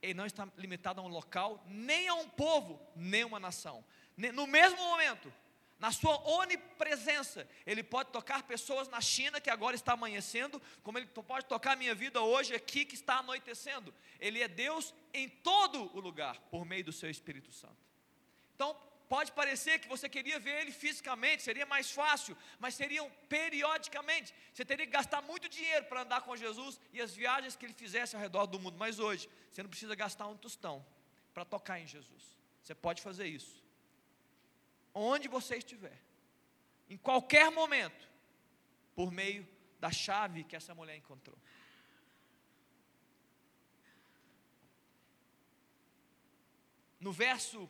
ele não está limitado a um local, nem a um povo, nem a uma nação. No mesmo momento, na sua onipresença. Ele pode tocar pessoas na China que agora está amanhecendo, como ele pode tocar a minha vida hoje aqui que está anoitecendo. Ele é Deus em todo o lugar, por meio do seu Espírito Santo. Então, pode parecer que você queria ver ele fisicamente, seria mais fácil, mas seriam periodicamente. Você teria que gastar muito dinheiro para andar com Jesus e as viagens que ele fizesse ao redor do mundo. Mas hoje, você não precisa gastar um tostão para tocar em Jesus. Você pode fazer isso onde você estiver, em qualquer momento, por meio da chave que essa mulher encontrou. No verso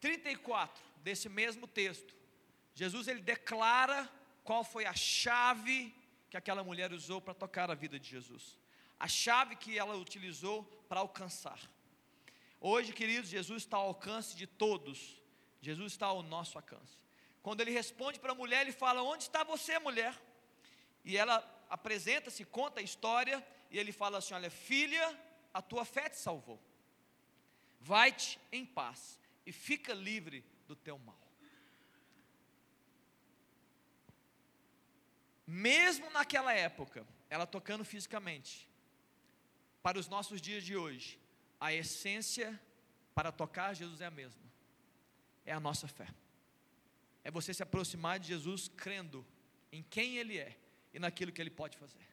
34 desse mesmo texto, Jesus ele declara qual foi a chave que aquela mulher usou para tocar a vida de Jesus. A chave que ela utilizou para alcançar. Hoje, queridos, Jesus está ao alcance de todos Jesus está ao nosso alcance. Quando ele responde para a mulher, ele fala: Onde está você, mulher? E ela apresenta-se, conta a história, e ele fala assim: Olha, filha, a tua fé te salvou. Vai-te em paz e fica livre do teu mal. Mesmo naquela época, ela tocando fisicamente, para os nossos dias de hoje, a essência para tocar Jesus é a mesma é a nossa fé. É você se aproximar de Jesus crendo em quem Ele é e naquilo que Ele pode fazer.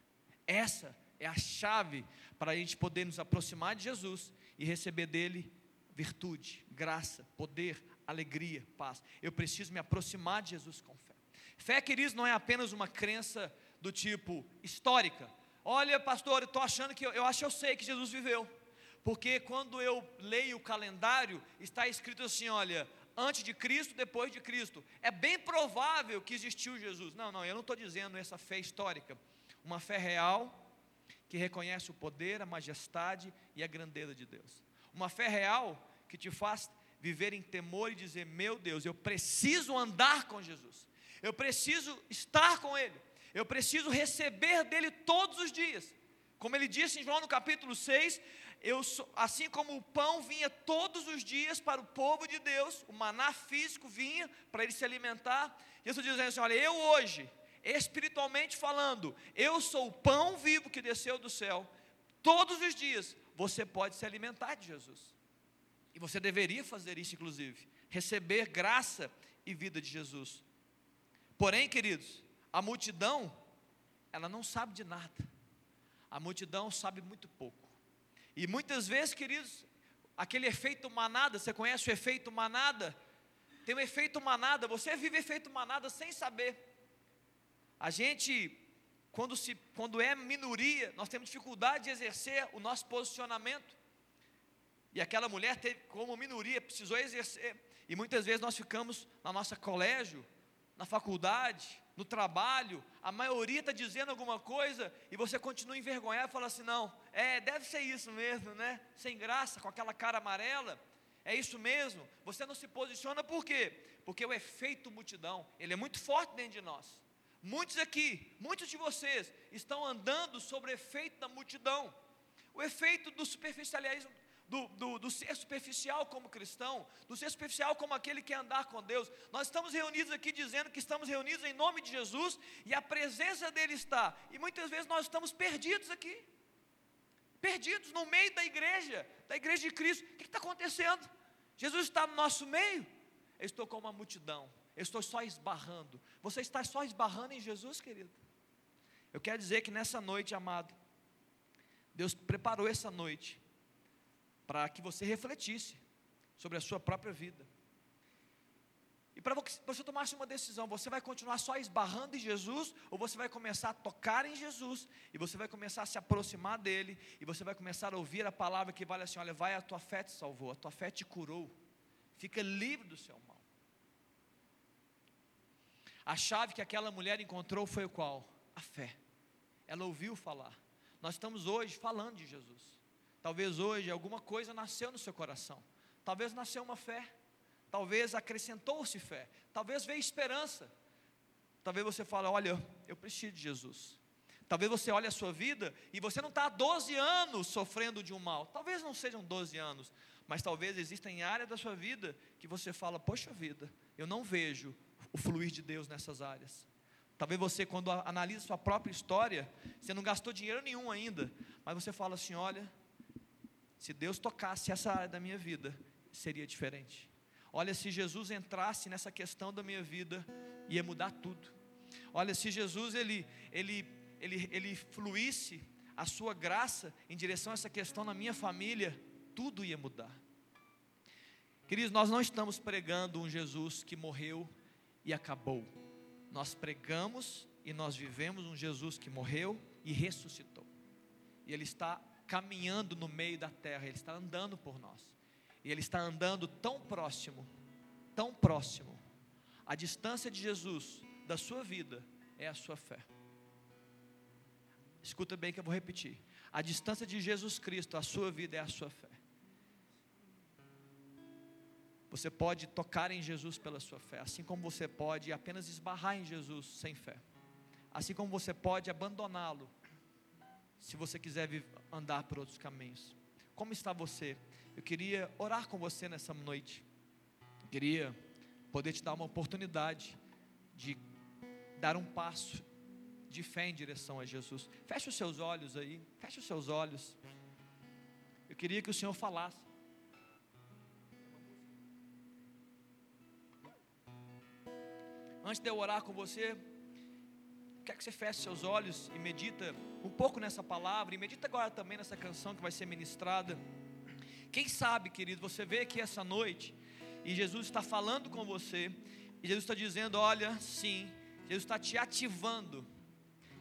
Essa é a chave para a gente poder nos aproximar de Jesus e receber dele virtude, graça, poder, alegria, paz. Eu preciso me aproximar de Jesus com fé. Fé, queridos, não é apenas uma crença do tipo histórica. Olha, pastor, eu estou achando que eu, eu acho que eu sei que Jesus viveu. Porque quando eu leio o calendário, está escrito assim: olha, antes de Cristo, depois de Cristo. É bem provável que existiu Jesus. Não, não, eu não estou dizendo essa fé histórica. Uma fé real que reconhece o poder, a majestade e a grandeza de Deus. Uma fé real que te faz viver em temor e dizer: Meu Deus, eu preciso andar com Jesus. Eu preciso estar com Ele. Eu preciso receber dele todos os dias. Como ele disse em João no capítulo 6, eu sou, assim como o pão vinha todos os dias para o povo de Deus, o maná físico vinha para ele se alimentar. Jesus dizendo assim: Olha, eu hoje, espiritualmente falando, eu sou o pão vivo que desceu do céu. Todos os dias você pode se alimentar de Jesus. E você deveria fazer isso, inclusive, receber graça e vida de Jesus. Porém, queridos, a multidão, ela não sabe de nada. A multidão sabe muito pouco. E muitas vezes, queridos, aquele efeito manada, você conhece o efeito manada? Tem um efeito manada, você vive efeito manada sem saber. A gente, quando, se, quando é minoria, nós temos dificuldade de exercer o nosso posicionamento. E aquela mulher, teve, como minoria, precisou exercer. E muitas vezes nós ficamos na nossa colégio, na faculdade, no trabalho, a maioria está dizendo alguma coisa e você continua envergonhado e fala assim: não, é, deve ser isso mesmo, né? Sem graça, com aquela cara amarela, é isso mesmo. Você não se posiciona por quê? Porque o efeito multidão, ele é muito forte dentro de nós. Muitos aqui, muitos de vocês estão andando sobre o efeito da multidão. O efeito do superficialismo, do, do, do, ser superficial como cristão, do ser superficial como aquele que quer andar com Deus. Nós estamos reunidos aqui dizendo que estamos reunidos em nome de Jesus e a presença dEle está. E muitas vezes nós estamos perdidos aqui, perdidos no meio da igreja, da igreja de Cristo. O que está acontecendo? Jesus está no nosso meio. Eu estou com uma multidão, eu estou só esbarrando. Você está só esbarrando em Jesus, querido? Eu quero dizer que nessa noite, amado, Deus preparou essa noite para que você refletisse sobre a sua própria vida. E para você tomasse uma decisão, você vai continuar só esbarrando em Jesus, ou você vai começar a tocar em Jesus, e você vai começar a se aproximar dele, e você vai começar a ouvir a palavra que vale assim: olha, vai, a tua fé te salvou, a tua fé te curou, fica livre do seu mal. A chave que aquela mulher encontrou foi qual? A fé. Ela ouviu falar. Nós estamos hoje falando de Jesus. Talvez hoje alguma coisa nasceu no seu coração. Talvez nasceu uma fé. Talvez acrescentou-se fé. Talvez veio esperança. Talvez você fale: Olha, eu preciso de Jesus. Talvez você olhe a sua vida e você não está há 12 anos sofrendo de um mal. Talvez não sejam 12 anos, mas talvez existem áreas da sua vida que você fala: Poxa vida, eu não vejo o fluir de Deus nessas áreas. Talvez você, quando analisa sua própria história, você não gastou dinheiro nenhum ainda, mas você fala assim: Olha, se Deus tocasse essa área da minha vida, seria diferente. Olha, se Jesus entrasse nessa questão da minha vida, ia mudar tudo. Olha, se Jesus ele, ele, ele, ele fluísse a sua graça em direção a essa questão na minha família, tudo ia mudar. Queridos, nós não estamos pregando um Jesus que morreu e acabou. Nós pregamos e nós vivemos um Jesus que morreu e ressuscitou. E Ele está caminhando no meio da terra, Ele está andando por nós. E Ele está andando tão próximo, tão próximo. A distância de Jesus da sua vida é a sua fé. Escuta bem que eu vou repetir. A distância de Jesus Cristo, a sua vida é a sua fé. Você pode tocar em Jesus pela sua fé, assim como você pode apenas esbarrar em Jesus sem fé. Assim como você pode abandoná-lo se você quiser andar por outros caminhos. Como está você? Eu queria orar com você nessa noite. Eu queria poder te dar uma oportunidade de dar um passo de fé em direção a Jesus. Feche os seus olhos aí, feche os seus olhos. Eu queria que o Senhor falasse. Antes de eu orar com você, Quer que você feche seus olhos e medita um pouco nessa palavra e medita agora também nessa canção que vai ser ministrada. Quem sabe, querido, você vê aqui essa noite e Jesus está falando com você e Jesus está dizendo: Olha, sim, Jesus está te ativando,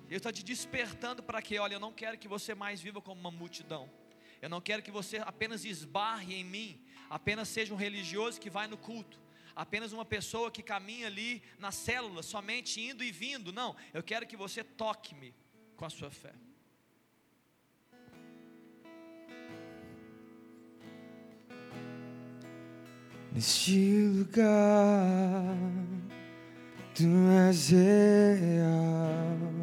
Jesus está te despertando para que, olha, eu não quero que você mais viva como uma multidão. Eu não quero que você apenas esbarre em mim, apenas seja um religioso que vai no culto apenas uma pessoa que caminha ali na célula, somente indo e vindo. Não, eu quero que você toque-me com a sua fé. Neste lugar Tu és real.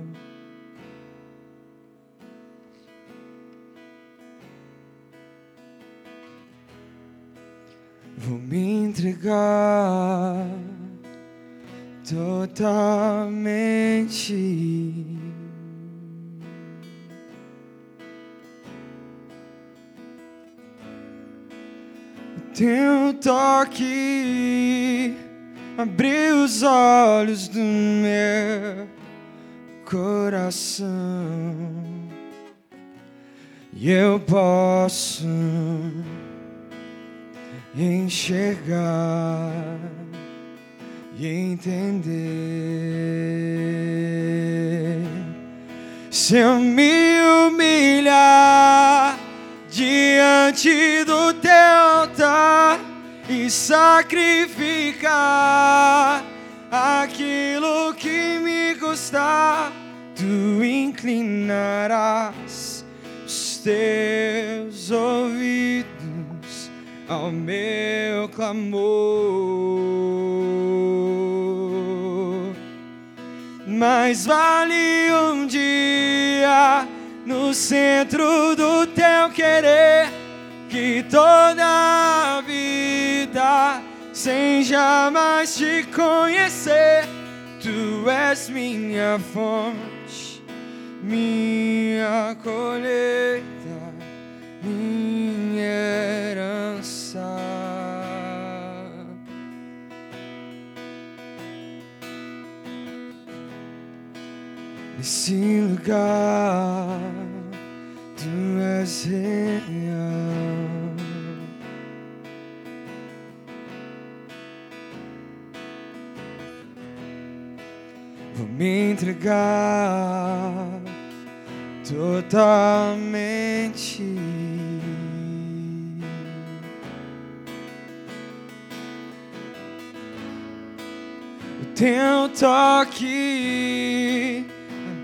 Vou me entregar totalmente. Teu toque abriu os olhos do meu coração e eu posso enxergar e entender. Se eu me humilhar diante do teu altar e sacrificar aquilo que me custar, tu inclinarás os teus ouvidos ao meu clamor. Mais vale um dia no centro do teu querer que toda a vida sem jamais te conhecer. Tu és minha fonte, minha colheita, minha herança. Nesse lugar, tu és real. Vou me entregar totalmente. Teu toque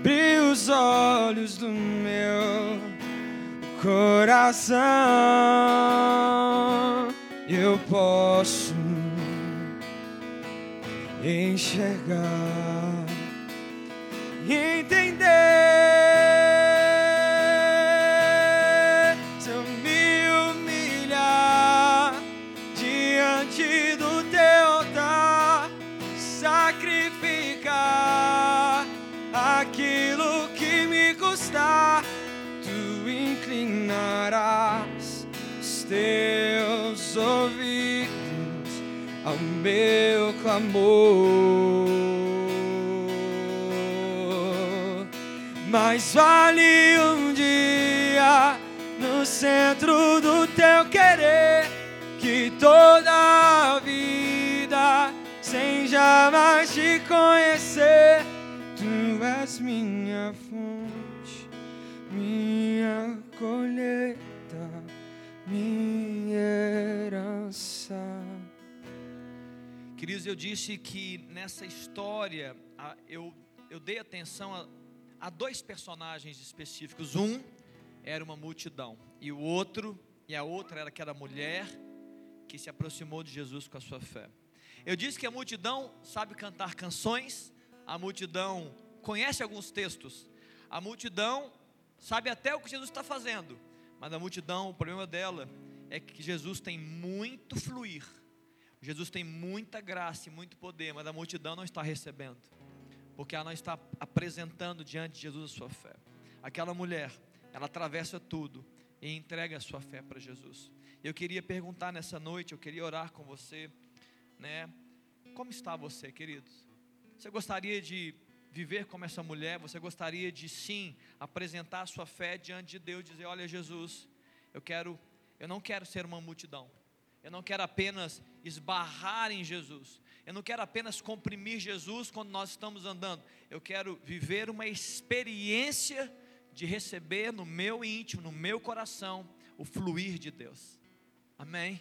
abriu os olhos do meu coração. Eu posso enxergar clamor. Mais vale um dia no centro do teu querer que toda a vida sem jamais te conhecer. Tu és minha fonte, minha colheita, minha Queridos, eu disse que nessa história eu, eu dei atenção a, a dois personagens específicos. Um era uma multidão e o outro, e a outra era aquela mulher que se aproximou de Jesus com a sua fé. Eu disse que a multidão sabe cantar canções, a multidão conhece alguns textos, a multidão sabe até o que Jesus está fazendo, mas a multidão, o problema dela é que Jesus tem muito fluir. Jesus tem muita graça e muito poder, mas a multidão não está recebendo, porque ela não está apresentando diante de Jesus a sua fé. Aquela mulher, ela atravessa tudo e entrega a sua fé para Jesus. Eu queria perguntar nessa noite, eu queria orar com você, né? Como está você, queridos? Você gostaria de viver como essa mulher? Você gostaria de sim apresentar a sua fé diante de Deus, dizer: "Olha, Jesus, eu quero, eu não quero ser uma multidão. Eu não quero apenas esbarrar em Jesus. Eu não quero apenas comprimir Jesus quando nós estamos andando. Eu quero viver uma experiência de receber no meu íntimo, no meu coração, o fluir de Deus. Amém?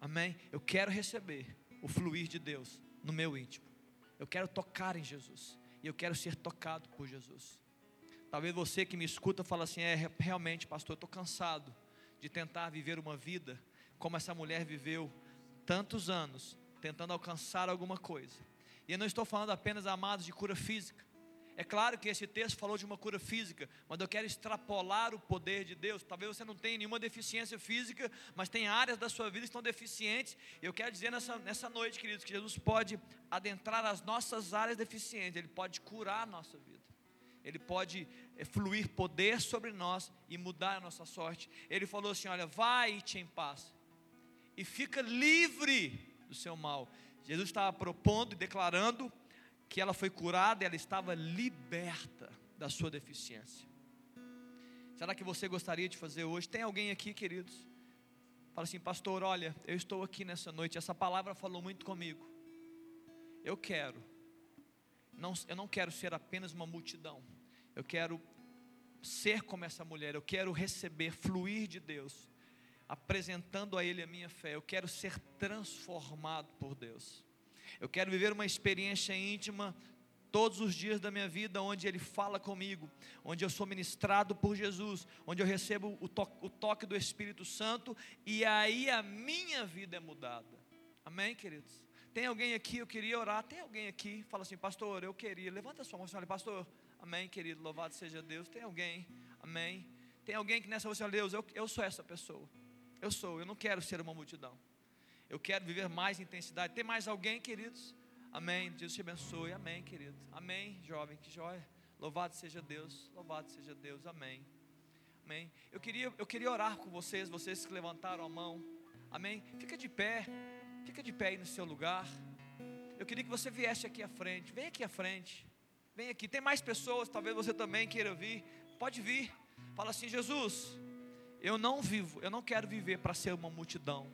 Amém? Eu quero receber o fluir de Deus no meu íntimo. Eu quero tocar em Jesus. E eu quero ser tocado por Jesus. Talvez você que me escuta fala assim: é realmente, pastor, eu estou cansado de tentar viver uma vida como essa mulher viveu tantos anos, tentando alcançar alguma coisa. E eu não estou falando apenas, amados, de cura física. É claro que esse texto falou de uma cura física, mas eu quero extrapolar o poder de Deus. Talvez você não tenha nenhuma deficiência física, mas tem áreas da sua vida que estão deficientes. Eu quero dizer nessa, nessa noite, queridos, que Jesus pode adentrar as nossas áreas deficientes, Ele pode curar a nossa vida. Ele pode é, fluir poder sobre nós e mudar a nossa sorte. Ele falou assim: Olha, vai-te em paz e fica livre do seu mal. Jesus estava propondo e declarando que ela foi curada, ela estava liberta da sua deficiência. Será que você gostaria de fazer hoje? Tem alguém aqui, queridos? Fala assim, pastor, olha, eu estou aqui nessa noite, essa palavra falou muito comigo. Eu quero, não, eu não quero ser apenas uma multidão, eu quero ser como essa mulher, eu quero receber, fluir de Deus, apresentando a Ele a minha fé, eu quero ser transformado por Deus. Eu quero viver uma experiência íntima todos os dias da minha vida, onde Ele fala comigo, onde eu sou ministrado por Jesus, onde eu recebo o, to o toque do Espírito Santo, e aí a minha vida é mudada. Amém, queridos? Tem alguém aqui, eu queria orar. Tem alguém aqui, fala assim, pastor, eu queria. Levanta a sua mão e fala, pastor, amém, querido, louvado seja Deus. Tem alguém, amém. Tem alguém que nessa você fala, Deus, eu, eu sou essa pessoa. Eu sou, eu não quero ser uma multidão. Eu quero viver mais intensidade. Tem mais alguém, queridos? Amém. Deus te abençoe. Amém, querido. Amém, jovem. Que joia. Louvado seja Deus. Louvado seja Deus. Amém. Amém. Eu queria, eu queria orar com vocês, vocês que levantaram a mão. Amém. Fica de pé. Fica de pé aí no seu lugar. Eu queria que você viesse aqui à frente. Vem aqui à frente. Vem aqui. Tem mais pessoas, talvez você também queira vir. Pode vir. Fala assim, Jesus, eu não vivo, eu não quero viver para ser uma multidão.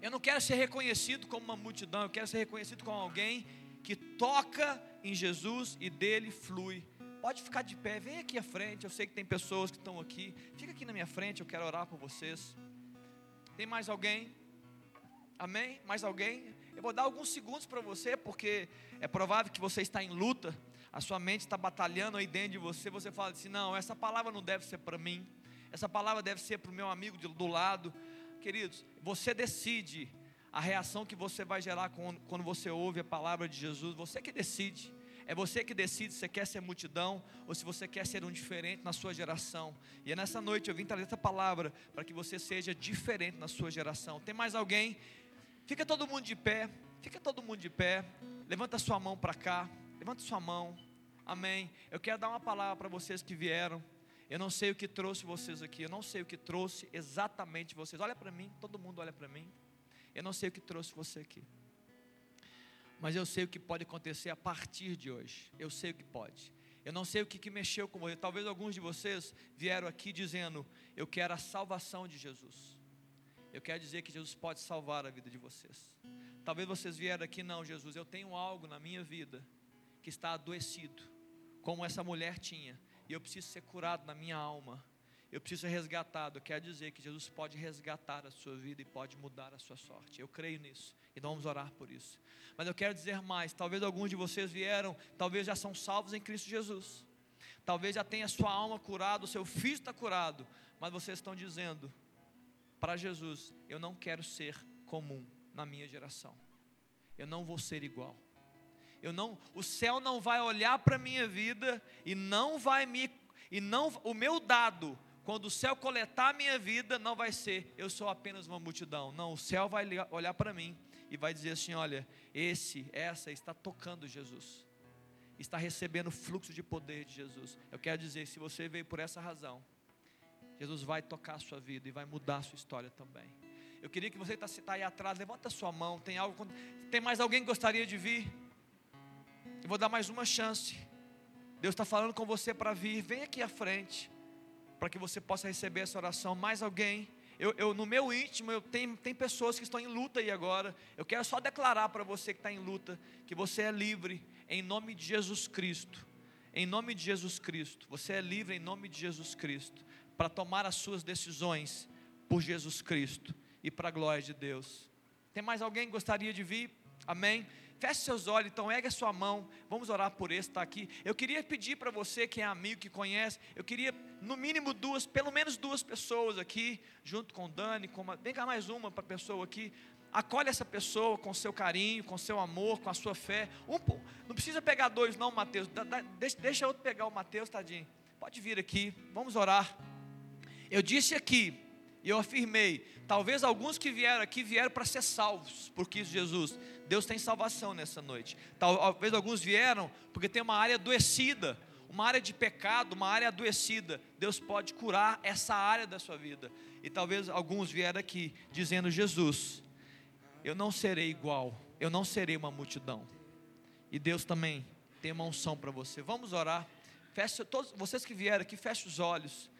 Eu não quero ser reconhecido como uma multidão, eu quero ser reconhecido como alguém que toca em Jesus e dele flui. Pode ficar de pé, vem aqui à frente. Eu sei que tem pessoas que estão aqui. Fica aqui na minha frente, eu quero orar por vocês. Tem mais alguém? Amém? Mais alguém? Eu vou dar alguns segundos para você, porque é provável que você está em luta, a sua mente está batalhando aí dentro de você. Você fala assim: não, essa palavra não deve ser para mim, essa palavra deve ser para o meu amigo do lado, Queridos, você decide a reação que você vai gerar quando você ouve a palavra de Jesus. Você que decide. É você que decide se você quer ser multidão ou se você quer ser um diferente na sua geração. E é nessa noite eu vim trazer essa palavra para que você seja diferente na sua geração. Tem mais alguém? Fica todo mundo de pé. Fica todo mundo de pé. Levanta sua mão para cá. Levanta sua mão. Amém. Eu quero dar uma palavra para vocês que vieram. Eu não sei o que trouxe vocês aqui, eu não sei o que trouxe exatamente vocês. Olha para mim, todo mundo olha para mim. Eu não sei o que trouxe você aqui. Mas eu sei o que pode acontecer a partir de hoje. Eu sei o que pode. Eu não sei o que, que mexeu com você. Talvez alguns de vocês vieram aqui dizendo: Eu quero a salvação de Jesus. Eu quero dizer que Jesus pode salvar a vida de vocês. Talvez vocês vieram aqui, não, Jesus, eu tenho algo na minha vida que está adoecido, como essa mulher tinha e eu preciso ser curado na minha alma. Eu preciso ser resgatado. Quer dizer que Jesus pode resgatar a sua vida e pode mudar a sua sorte. Eu creio nisso. E nós vamos orar por isso. Mas eu quero dizer mais. Talvez alguns de vocês vieram, talvez já são salvos em Cristo Jesus. Talvez já tenha sua alma curada, o seu filho está curado. Mas vocês estão dizendo para Jesus: Eu não quero ser comum na minha geração. Eu não vou ser igual. Eu não, o céu não vai olhar para a minha vida e não vai me e não o meu dado quando o céu coletar a minha vida não vai ser eu sou apenas uma multidão. Não, o céu vai olhar para mim e vai dizer assim, olha, esse, essa está tocando Jesus. Está recebendo o fluxo de poder de Jesus. Eu quero dizer, se você veio por essa razão, Jesus vai tocar a sua vida e vai mudar a sua história também. Eu queria que você está tá aí atrás, levanta a sua mão. Tem algo? Tem mais alguém que gostaria de vir? Eu vou dar mais uma chance. Deus está falando com você para vir. Vem aqui à frente. Para que você possa receber essa oração. Mais alguém? Eu, eu, no meu íntimo, eu tenho, tem pessoas que estão em luta aí agora. Eu quero só declarar para você que está em luta que você é livre em nome de Jesus Cristo. Em nome de Jesus Cristo. Você é livre em nome de Jesus Cristo. Para tomar as suas decisões por Jesus Cristo e para a glória de Deus. Tem mais alguém que gostaria de vir? Amém? Feche seus olhos, então ergue a sua mão. Vamos orar por esse que está aqui. Eu queria pedir para você que é amigo, que conhece, eu queria no mínimo duas, pelo menos duas pessoas aqui, junto com o Dani, com uma, vem cá mais uma para pessoa aqui. acolhe essa pessoa com seu carinho, com seu amor, com a sua fé. Um, não precisa pegar dois, não, Mateus. Deixa, deixa outro pegar o Mateus, tadinho. Pode vir aqui, vamos orar. Eu disse aqui, e eu afirmei, talvez alguns que vieram aqui vieram para ser salvos por Cristo Jesus. Deus tem salvação nessa noite. Talvez alguns vieram porque tem uma área adoecida, uma área de pecado, uma área adoecida. Deus pode curar essa área da sua vida. E talvez alguns vieram aqui dizendo: Jesus, eu não serei igual, eu não serei uma multidão. E Deus também tem uma unção para você. Vamos orar. Feche, todos vocês que vieram aqui, feche os olhos.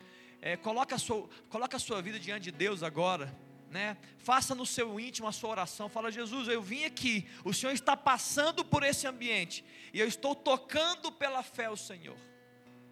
É, coloca, a sua, coloca a sua vida diante de Deus agora. Né? Faça no seu íntimo a sua oração. Fala, Jesus, eu vim aqui. O Senhor está passando por esse ambiente. E eu estou tocando pela fé o Senhor.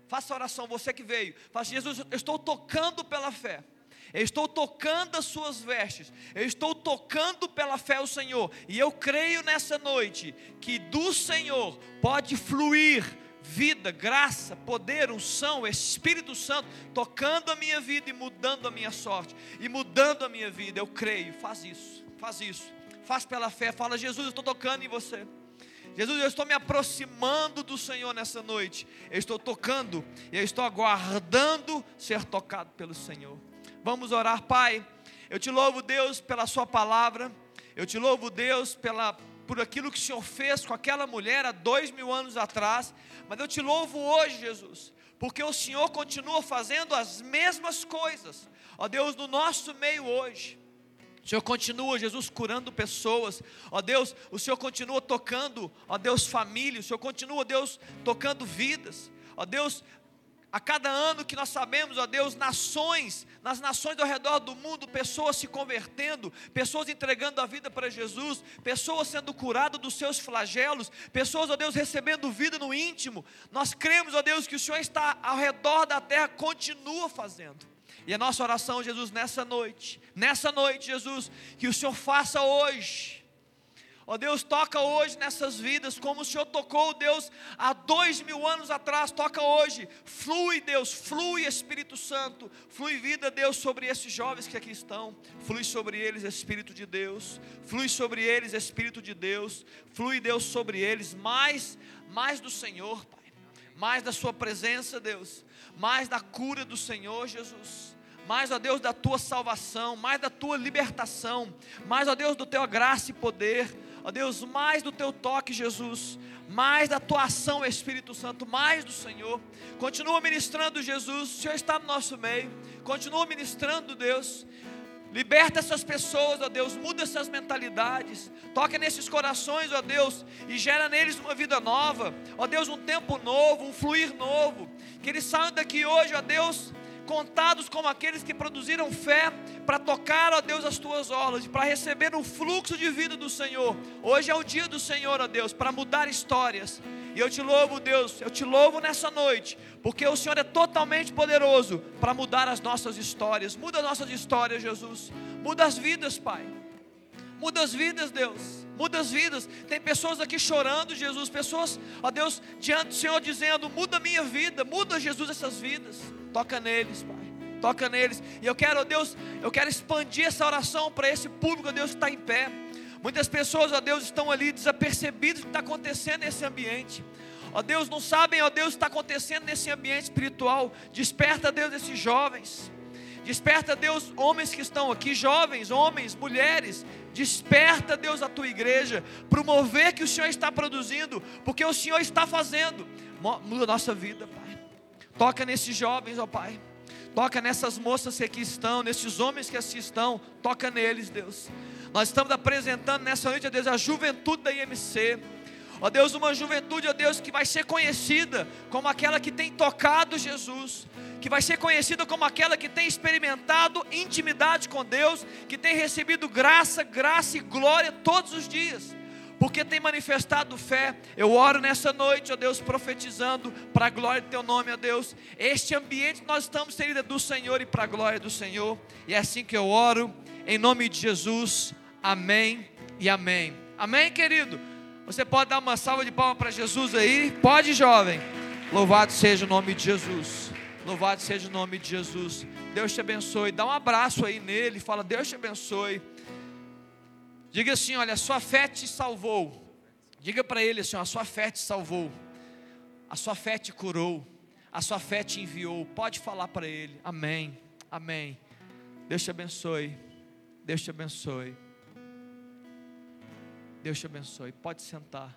Faça a oração, você que veio. Faça, Jesus, eu estou tocando pela fé. Eu estou tocando as suas vestes, eu estou tocando pela fé o Senhor, e eu creio nessa noite que do Senhor pode fluir vida, graça, poder, unção, Espírito Santo, tocando a minha vida e mudando a minha sorte, e mudando a minha vida. Eu creio, faz isso, faz isso, faz pela fé. Fala, Jesus, eu estou tocando em você. Jesus, eu estou me aproximando do Senhor nessa noite. Eu estou tocando, eu estou aguardando ser tocado pelo Senhor. Vamos orar, Pai. Eu te louvo, Deus, pela Sua palavra. Eu te louvo, Deus, pela, por aquilo que o Senhor fez com aquela mulher há dois mil anos atrás. Mas eu te louvo hoje, Jesus, porque o Senhor continua fazendo as mesmas coisas, ó Deus, no nosso meio hoje. O Senhor continua, Jesus, curando pessoas. Ó Deus, o Senhor continua tocando, ó Deus, família. O Senhor continua, Deus, tocando vidas. Ó Deus, a cada ano que nós sabemos, ó Deus, nações, nas nações ao redor do mundo, pessoas se convertendo, pessoas entregando a vida para Jesus, pessoas sendo curadas dos seus flagelos, pessoas, ó Deus, recebendo vida no íntimo. Nós cremos, ó Deus, que o Senhor está ao redor da terra, continua fazendo. E a nossa oração, Jesus, nessa noite, nessa noite, Jesus, que o Senhor faça hoje Ó Deus, toca hoje nessas vidas, como o Senhor tocou, Deus, há dois mil anos atrás, toca hoje. Flui, Deus, flui Espírito Santo, flui vida, Deus, sobre esses jovens que aqui estão. Flui sobre eles, Espírito de Deus. Flui sobre eles, Espírito de Deus. Flui, Deus, sobre eles, mais, mais do Senhor, Pai. Mais da Sua presença, Deus. Mais da cura do Senhor, Jesus mais, ó Deus, da tua salvação, mais da tua libertação, mais, ó Deus, do teu graça e poder, ó Deus, mais do teu toque, Jesus, mais da tua ação, Espírito Santo, mais do Senhor. Continua ministrando, Jesus, o Senhor está no nosso meio, continua ministrando, Deus. Liberta essas pessoas, ó Deus, muda essas mentalidades, toca nesses corações, ó Deus, e gera neles uma vida nova, ó Deus, um tempo novo, um fluir novo. Que eles saiam daqui hoje, ó Deus, contados como aqueles que produziram fé para tocar, ó Deus, as tuas orlas, para receber o fluxo de vida do Senhor. Hoje é o dia do Senhor, ó Deus, para mudar histórias. E eu te louvo, Deus, eu te louvo nessa noite, porque o Senhor é totalmente poderoso para mudar as nossas histórias. Muda as nossas histórias, Jesus. Muda as vidas, Pai. Muda as vidas, Deus. Muda as vidas. Tem pessoas aqui chorando, Jesus. Pessoas, ó Deus, diante do Senhor dizendo: Muda a minha vida. Muda, Jesus, essas vidas. Toca neles, Pai. Toca neles. E eu quero, ó Deus, eu quero expandir essa oração para esse público, ó Deus, que está em pé. Muitas pessoas, ó Deus, estão ali desapercebidas do que está acontecendo nesse ambiente. Ó Deus, não sabem, ó Deus, o que está acontecendo nesse ambiente espiritual. Desperta, Deus, esses jovens. Desperta, Deus, homens que estão aqui, jovens, homens, mulheres. Desperta, Deus, a tua igreja. Promover que o Senhor está produzindo, porque o Senhor está fazendo. Muda a nossa vida, Pai. Toca nesses jovens, ó Pai. Toca nessas moças que aqui estão, nesses homens que aqui estão. Toca neles, Deus. Nós estamos apresentando nessa noite, ó Deus, a juventude da IMC. Ó Deus, uma juventude, ó Deus, que vai ser conhecida como aquela que tem tocado Jesus, que vai ser conhecida como aquela que tem experimentado intimidade com Deus, que tem recebido graça, graça e glória todos os dias porque tem manifestado fé. Eu oro nessa noite, ó Deus, profetizando para a glória do Teu nome, ó Deus. Este ambiente nós estamos inseridos do Senhor e para a glória do Senhor. E é assim que eu oro, em nome de Jesus. Amém e amém. Amém, querido? Você pode dar uma salva de palmas para Jesus aí? Pode, jovem. Louvado seja o nome de Jesus. Louvado seja o nome de Jesus. Deus te abençoe. Dá um abraço aí nele. Fala, Deus te abençoe. Diga assim: olha, a sua fé te salvou. Diga para ele assim: a sua fé te salvou. A sua fé te curou. A sua fé te enviou. Pode falar para ele. Amém. Amém. Deus te abençoe. Deus te abençoe. Deus te abençoe. Pode sentar.